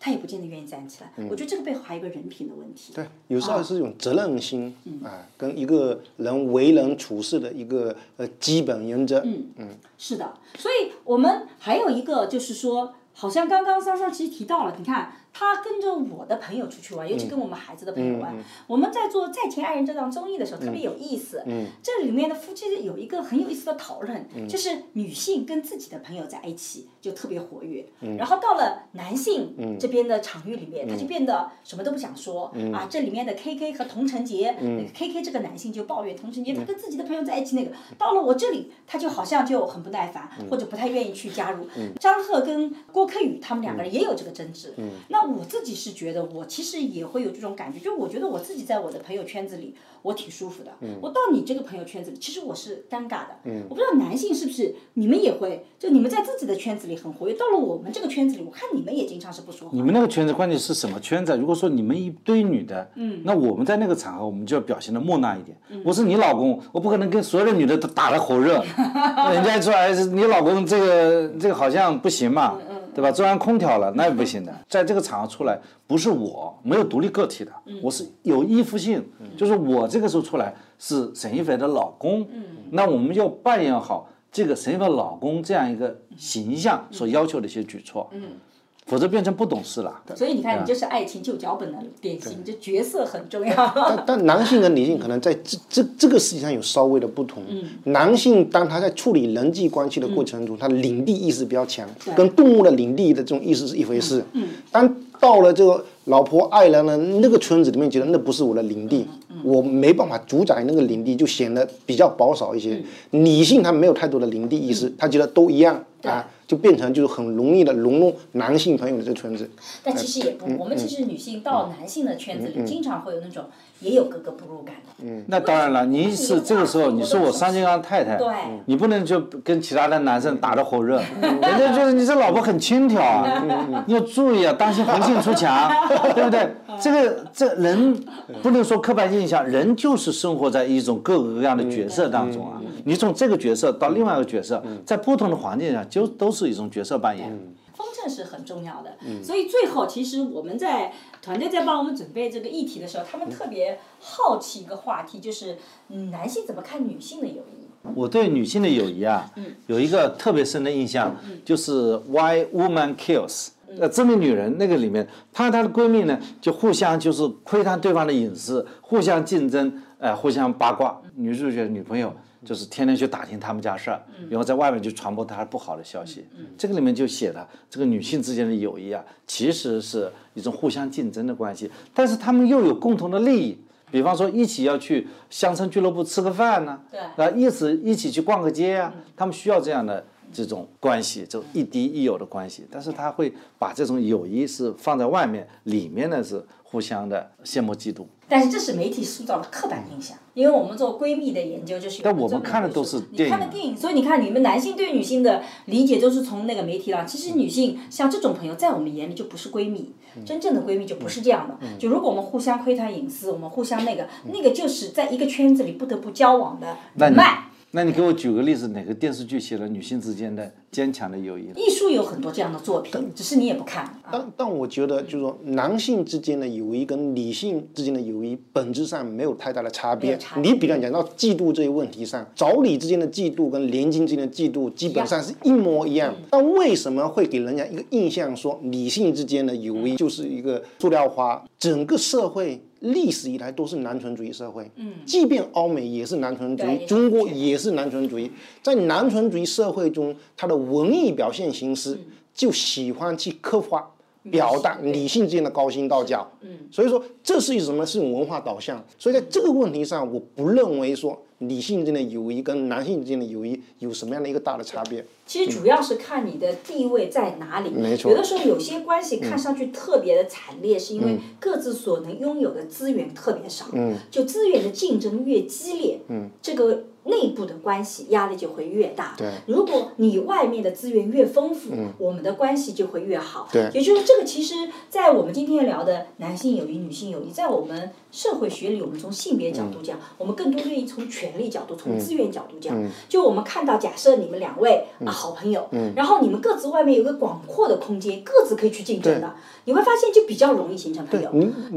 他也不见得愿意站起来。我觉得这个背后还有一个人品的问题。对，有时候是一种责任心啊，跟一个人为人处事的一个呃基本原则。嗯嗯，是的。所以我们还有一个就是说，好像刚刚桑桑其实提到了，你看。他跟着我的朋友出去玩，尤其跟我们孩子的朋友玩。我们在做《再见爱人》这档综艺的时候，特别有意思。这里面的夫妻有一个很有意思的讨论，就是女性跟自己的朋友在一起就特别活跃，然后到了男性这边的场域里面，他就变得什么都不想说。啊，这里面的 K K 和童承杰，K K 这个男性就抱怨童承杰他跟自己的朋友在一起那个，到了我这里，他就好像就很不耐烦，或者不太愿意去加入。张赫跟郭柯宇他们两个人也有这个争执。那我自己是觉得，我其实也会有这种感觉，就我觉得我自己在我的朋友圈子里，我挺舒服的。我到你这个朋友圈子里，其实我是尴尬的。我不知道男性是不是你们也会，就你们在自己的圈子里很活跃，到了我们这个圈子里，我看你们也经常是不说话。你们那个圈子关键是什么圈子？如果说你们一堆女的，那我们在那个场合，我们就要表现的木讷一点。我是你老公，我不可能跟所有的女的都打得火热。人家说哎，你老公这个这个好像不行嘛。对吧？中央空调了，那也不行的。在这个场合出来，不是我没有独立个体的，我是有依附性，就是我这个时候出来是沈一菲的老公，那我们要扮演好这个沈一菲老公这样一个形象所要求的一些举措。否则变成不懂事了。所以你看，你就是爱情旧脚本的典型，这角色很重要。但但男性跟女性可能在这这这个事情上有稍微的不同。男性当他在处理人际关系的过程中，他领地意识比较强，跟动物的领地的这种意识是一回事。当到了这个老婆爱人的那个村子里面，觉得那不是我的领地，我没办法主宰那个领地，就显得比较保守一些。女性她没有太多的领地意识，她觉得都一样啊。就变成就是很容易的融入男性朋友的这个圈子，但其实也不，我们其实女性到男性的圈子里，经常会有那种也有格格不入感的。嗯，那当然了，你是这个时候，你是我商金刚太太，对。你不能就跟其他的男生打得火热，人家就是你这老婆很轻佻啊，要注意啊，当心红杏出墙，对不对？这个这人不能说刻板印象，人就是生活在一种各个各样的角色当中啊。你从这个角色到另外一个角色，在不同的环境下，就都是一种角色扮演。风正是很重要的，所以最后其实我们在团队在帮我们准备这个议题的时候，他们特别好奇一个话题，就是男性怎么看女性的友谊？我对女性的友谊啊，有一个特别深的印象，就是 Why Woman Kills。呃，致命女人那个里面，她和她的闺蜜呢，就互相就是窥探对方的隐私，互相竞争，呃，互相八卦。女主角女朋友就是天天去打听他们家事儿，然后在外面就传播他不好的消息。这个里面就写了这个女性之间的友谊啊，其实是一种互相竞争的关系，但是他们又有共同的利益。比方说，一起要去乡村俱乐部吃个饭呢，对啊，一起一起去逛个街啊，他们需要这样的这种关系，这种亦敌亦友的关系。但是他会把这种友谊是放在外面，里面呢是互相的羡慕嫉妒。但是这是媒体塑造的刻板印象，因为我们做闺蜜的研究就是有但我们看的都是事你看的电电影，所以你看你们男性对女性的理解都是从那个媒体了。其实女性像这种朋友，在我们眼里就不是闺蜜，嗯真正的闺蜜就不是这样的。就如果我们互相窥探隐私，我们互相那个那个就是在一个圈子里不得不交往的那你人脉。那你给我举个例子，哪个电视剧写了女性之间的坚强的友谊呢？艺术有很多这样的作品，只是你也不看。啊但但我觉得，就是说，男性之间的友谊跟女性之间的友谊本质上没有太大的差别差。别你比方讲到嫉妒这一问题上，妯娌之间的嫉妒跟连襟之间的嫉妒基本上是一模一样。但为什么会给人家一个印象说女性之间的友谊就是一个塑料花？整个社会。历史以来都是男权主义社会，嗯，即便欧美也是男权主义，中国也是男权主义。在男权主义社会中，它的文艺表现形式就喜欢去刻画、表达女性之间的高薪道教。嗯，所以说这是一种什么？是一种文化导向。所以在这个问题上，我不认为说女性之间的友谊跟男性之间的友谊有什么样的一个大的差别。其实主要是看你的地位在哪里。没错有的时候有些关系看上去特别的惨烈，是因为各自所能拥有的资源特别少。嗯。就资源的竞争越激烈，嗯，这个内部的关系压力就会越大。对如果你外面的资源越丰富，我们的关系就会越好。对也就是，这个其实，在我们今天聊的男性友谊、女性友谊，在我们社会学里，我们从性别角度讲，我们更多愿意从权力角度、从资源角度讲。就我们看到，假设你们两位啊好朋友，然后你们各自外面有个广阔的空间，各自可以去竞争的，你会发现就比较容易形成朋友。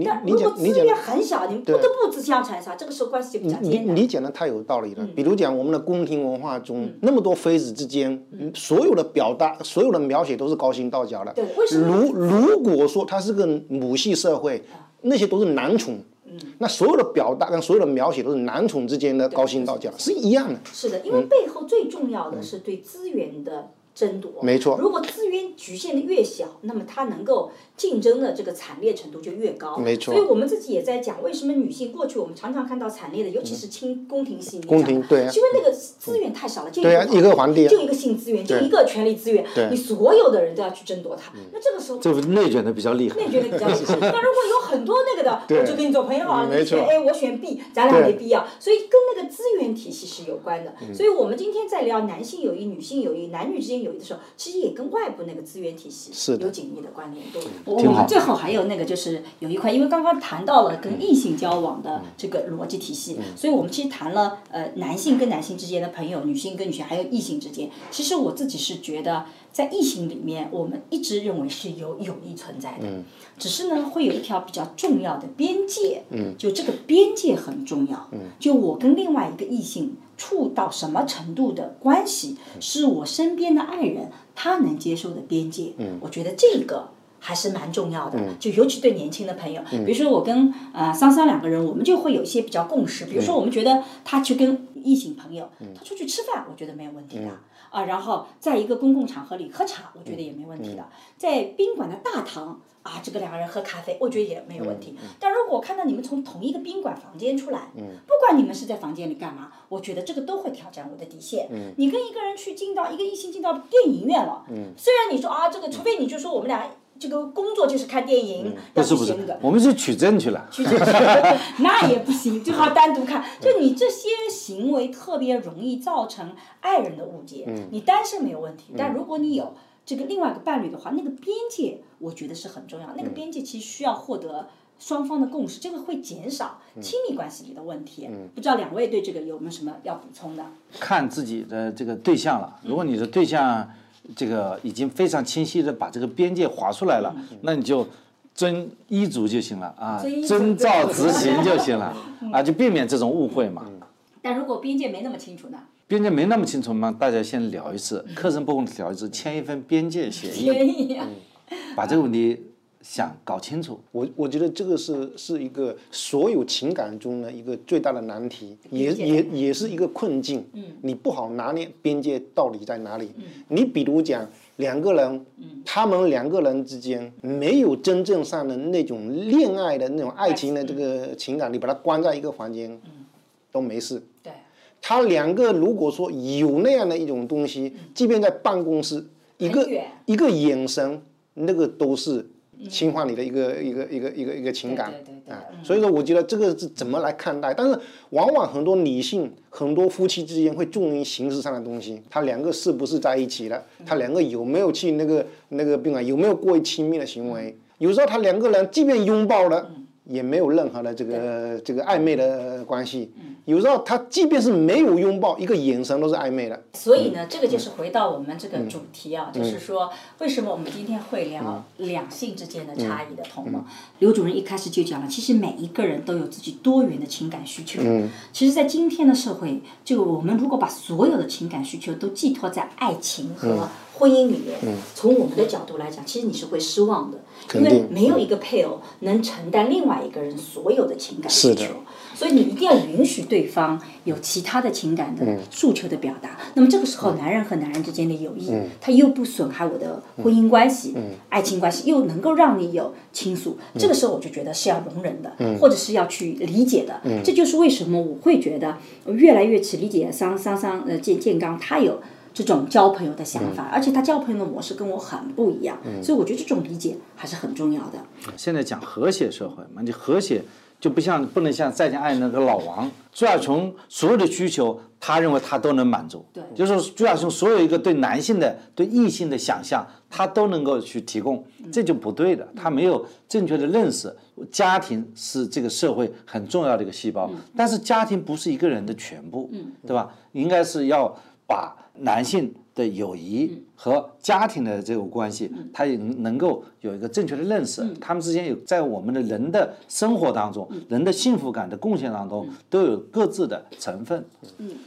但你如果资源很小，你们不得不自相残杀，这个时候关系就比较你艰难。你讲的太有道理嗯了。比如讲我们的宫廷文化中，那么多妃子之间，所有的表达、所有的描写都是高薪道教的。对为什么如如果说它是个母系社会，那些都是男宠。嗯那所有的表达跟所有的描写都是男宠之间的高薪道教，是一样的。是的，因为背后最重要的是对资源的争夺。没错如果资源局限的越小，那么它能够竞争的这个惨烈程度就越高。没错所以我们自己也在讲，为什么女性过去我们常常看到惨烈的，尤其是清宫廷戏里面宫讲的廷对啊因为那个资源太少了，就一个皇帝啊就一个性资源，就一个权力资源，你所有的人都要去争夺它。那这个时候就是内卷的比较厉害。内卷的比较厉害。那如果有很多那个的，我就跟你做朋友啊，嗯没错你选 A，我选 B，咱俩没必要。所以跟那个资源体系是有关的。嗯所以我们今天在聊男性友谊、女性友谊、男女之间友谊的时候，其实也跟外部那个资源体系是有紧密的关联度。我们最后还有那个就是有一块，因为刚刚谈到了跟异性交往的这个逻辑体系，所以我们其实谈了呃男性跟男性之间的朋友，女性跟女性，还有异性之间。其实我自己是觉得，在异性里面，我们一直认为是有友谊存在的，只是呢会有一条比较重要的边界，就这个边界很重要，就我跟另外一个异性处到什么程度的关系，是我身边的爱人他能接受的边界，我觉得这个。还是蛮重要的，就尤其对年轻的朋友，比如说我跟呃桑桑两个人，我们就会有一些比较共识，比如说我们觉得他去跟异性朋友，他出去吃饭，我觉得没有问题的。啊，然后在一个公共场合里喝茶，我觉得也没问题的。在宾馆的大堂啊，这个两个人喝咖啡，我觉得也没有问题。但如果我看到你们从同一个宾馆房间出来，不管你们是在房间里干嘛，我觉得这个都会挑战我的底线。你跟一个人去进到一个异性进到电影院了，虽然你说啊，这个除非你就说我们俩。这个工作就是看电影，要不是不是去写那个，我们是取证去了。去去了，那也不行，最好单独看。就你这些行为特别容易造成爱人的误解。你单身没有问题，但如果你有这个另外一个伴侣的话，那个边界我觉得是很重要。那个边界其实需要获得双方的共识，这个会减少亲密关系里的问题。不知道两位对这个有没有什么要补充的？看自己的这个对象了。如果你的对象这个已经非常清晰的把这个边界划出来了，那你就遵医嘱就行了啊遵照执行就行了啊，就避免这种误会嘛。但如果边界没那么清楚呢？边界没那么清楚嘛，大家先聊一次，课程部分聊一次，签一份边界协议，建议啊，把这个问题想搞清楚。我我觉得这个是是一个所有情感中的一个最大的难题，也也也是一个困境。嗯，你不好拿捏边界到底在哪里。嗯，你比如讲两个人，嗯，他们两个人之间没有真正上的那种恋爱的那种爱情的这个情感，你把它关在一个房间，嗯，都没事。对，他两个如果说有那样的一种东西，即便在办公室，一个一个眼神，那个都是。侵犯你的一个一个一个一个一个情感啊，所以说我觉得这个是怎么来看待？但是往往很多女性、很多夫妻之间会重于形式上的东西，他两个是不是在一起了？他两个有没有去那个那个宾馆？有没有过于亲密的行为？有时候他两个人即便拥抱了。也没有任何的这个这个暧昧的关系，有时候他即便是没有拥抱，一个眼神都是暧昧的。所以呢，这个就是回到我们这个主题啊，就是说为什么我们今天会聊两性之间的差异的同盟？刘主任一开始就讲了，其实每一个人都有自己多元的情感需求。嗯，其实，在今天的社会，就我们如果把所有的情感需求都寄托在爱情和婚姻里面，从我们的角度来讲，其实你是会失望的。因为没有一个配偶能承担另外一个人所有的情感需求，所以你一定要允许对方有其他的情感的诉求的表达。那么这个时候，男人和男人之间的友谊，他又不损害我的婚姻关系、爱情关系，又能够让你有倾诉。这个时候，我就觉得是要容忍的，或者是要去理解的。这就是为什么我会觉得越来越去理解桑桑桑呃建建刚他有。这种交朋友的想法，而且他交朋友的模式跟我很不一样，所以我觉得这种理解还是很重要的。现在讲和谐社会嘛，你和谐就不像不能像再见爱那个老王朱亚琼所有的需求，他认为他都能满足，对，就是朱亚琼所有一个对男性的对异性的想象，他都能够去提供，这就不对的，他没有正确的认识。家庭是这个社会很重要的一个细胞，但是家庭不是一个人的全部，对吧？应该是要把。男性的友谊和家庭的这种关系，他也能够有一个正确的认识。他们之间有在我们的人的生活当中，人的幸福感的贡献当中，都有各自的成分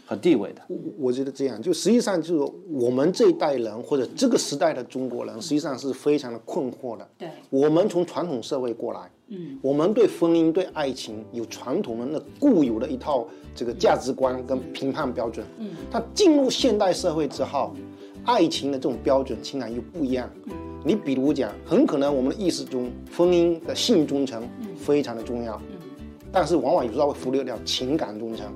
和地位的。我我觉得这样，就实际上就是我们这一代人或者这个时代的中国人，实际上是非常的困惑的。对，我们从传统社会过来，嗯，我们对婚姻、对爱情有传统的那固有的一套。这个价值观跟评判标准，嗯，他进入现代社会之后，爱情的这种标准情感又不一样。你比如讲，很可能我们的意识中，婚姻的性忠诚非常的重要，但是往往有时候会忽略掉情感忠诚。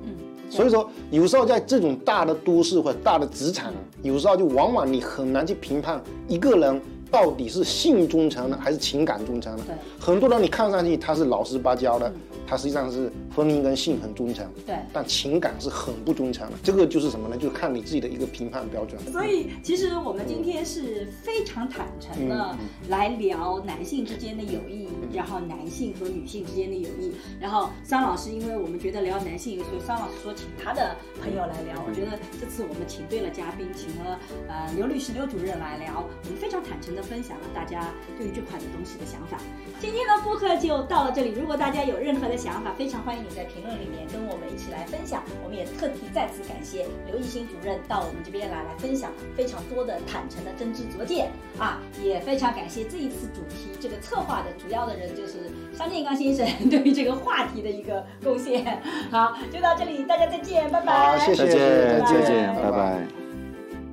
所以说，有时候在这种大的都市或者大的职场，有时候就往往你很难去评判一个人到底是性忠诚呢还是情感忠诚的。很多人你看上去他是老实巴交的。他实际上是婚姻跟性很忠诚，对，但情感是很不忠诚的。这个就是什么呢？就是看你自己的一个评判标准。所以，其实我们今天是非常坦诚的来聊男性之间的友谊，然后男性和女性之间的友谊。然后，桑老师，因为我们觉得聊男性，所以桑老师说请他的朋友来聊。我觉得这次我们请对了嘉宾，请了呃刘律师刘主任来聊，我们非常坦诚的分享了大家对于这款的东西的想法。今天的播客就到了这里，如果大家有任何的。想法非常欢迎你在评论里面跟我们一起来分享。我们也特地再次感谢刘艺兴主任到我们这边来来分享非常多的坦诚的真知灼见啊！也非常感谢这一次主题这个策划的主要的人就是商建刚先生 对于这个话题的一个贡献。好，就到这里，大家再见，拜拜。谢谢，再见，拜拜。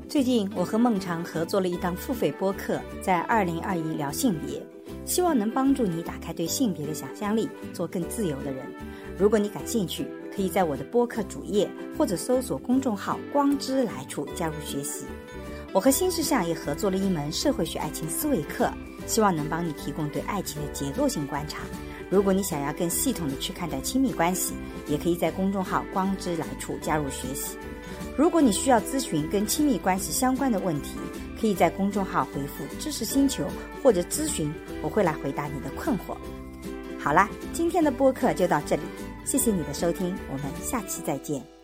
最近我和孟尝合作了一档付费播客，在二零二一聊性别。希望能帮助你打开对性别的想象力，做更自由的人。如果你感兴趣，可以在我的播客主页或者搜索公众号“光之来处”加入学习。我和新世相也合作了一门社会学爱情思维课，希望能帮你提供对爱情的结构性观察。如果你想要更系统的去看待亲密关系，也可以在公众号“光之来处”加入学习。如果你需要咨询跟亲密关系相关的问题，可以在公众号回复“知识星球”或者咨询，我会来回答你的困惑。好啦，今天的播客就到这里，谢谢你的收听，我们下期再见。